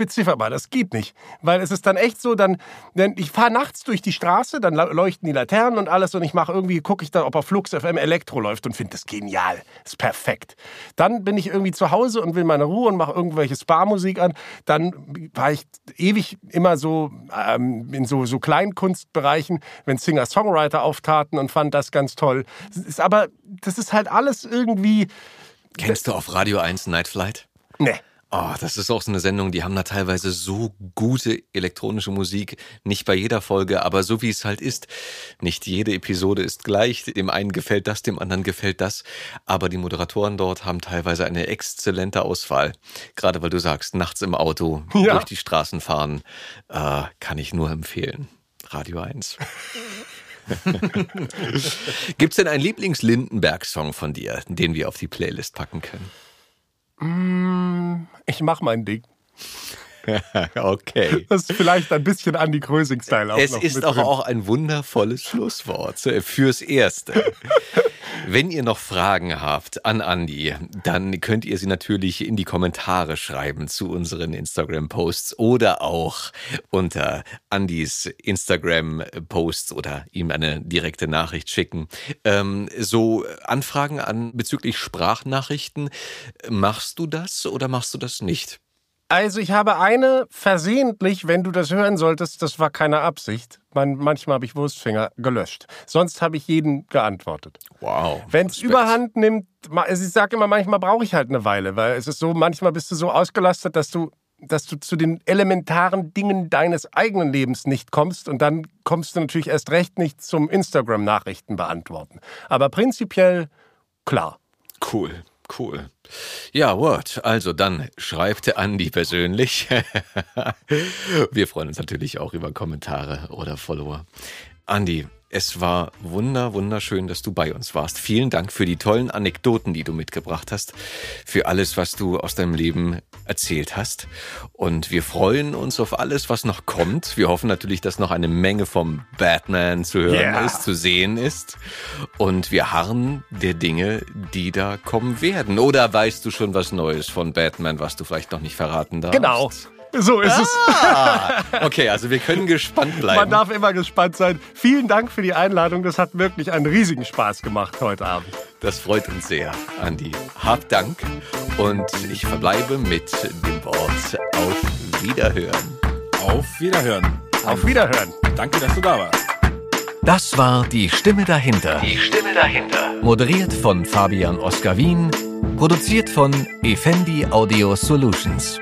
bezifferbar. Das geht nicht. Weil es ist dann echt so, dann, denn ich fahre nachts durch die Straße, dann leuchten die Laternen und alles und ich mache irgendwie, gucke ich dann, ob auf Flux FM Elektro läuft und finde das genial. Ist perfekt. Dann bin ich irgendwie zu Hause und will meine Ruhe und mache irgendwelche Spa-Musik an. Dann war ich ewig immer so ähm, in so, so Kleinkunstbereichen, wenn Singer-Songwriter auftaten und fand das ganz toll. Es Ist aber, das ist halt alles irgendwie, Kennst du auf Radio 1 Night Flight? ne. Oh, das ist auch so eine Sendung, die haben da teilweise so gute elektronische Musik. Nicht bei jeder Folge, aber so wie es halt ist. Nicht jede Episode ist gleich. Dem einen gefällt das, dem anderen gefällt das. Aber die Moderatoren dort haben teilweise eine exzellente Auswahl. Gerade weil du sagst, nachts im Auto Ja. durch die Straßen fahren, äh, kann ich nur empfehlen. Radio 1. Gibt's denn einen Lieblings-Lindenberg-Song von dir, den wir auf die Playlist packen können? Ich mach mein Ding. Okay. Das ist vielleicht ein bisschen Andy Krösing-Style auch Es noch ist auch, auch ein wundervolles Schlusswort äh, fürs Erste. Wenn ihr noch Fragen habt an Andi, dann könnt ihr sie natürlich in die Kommentare schreiben zu unseren Instagram-Posts oder auch unter Andis Instagram-Posts oder ihm eine direkte Nachricht schicken. Ähm, so Anfragen an bezüglich Sprachnachrichten, machst du das oder machst du das nicht? Also ich habe eine versehentlich, wenn du das hören solltest, das war keine Absicht. Man, manchmal habe ich Wurstfinger gelöscht. Sonst habe ich jeden geantwortet. Wow. Wenn es überhand nimmt, ich sage immer, manchmal brauche ich halt eine Weile, weil es ist so, manchmal bist du so ausgelastet, dass du dass du zu den elementaren Dingen deines eigenen Lebens nicht kommst und dann kommst du natürlich erst recht nicht zum Instagram-Nachrichten beantworten. Aber prinzipiell klar. Cool, cool. Ja, Word. Also dann schreibt Andi persönlich. Wir freuen uns natürlich auch über Kommentare oder Follower. Andi, es war wunder, wunderschön, dass du bei uns warst. Vielen Dank für die tollen Anekdoten, die du mitgebracht hast, für alles, was du aus deinem Leben erzählt hast. Und wir freuen uns auf alles, was noch kommt. Wir hoffen natürlich, dass noch eine Menge vom Batman zu hören Yeah. ist, zu sehen ist. Und wir harren der Dinge, die da kommen werden. Oder weißt du schon was Neues von Batman, was du vielleicht noch nicht verraten darfst? Genau. So ist es. Ah, okay, also wir können gespannt bleiben. Man darf immer gespannt sein. Vielen Dank für die Einladung. Das hat wirklich einen riesigen Spaß gemacht heute Abend. Das freut uns sehr, Andi. Hab Dank und ich verbleibe mit dem Wort auf Wiederhören. Auf Wiederhören. Auf Wiederhören. Danke, dass du da warst. Das war die Stimme dahinter. Die Stimme dahinter. Moderiert von Fabian Oskar Wien. Produziert von Effendi Audio Solutions.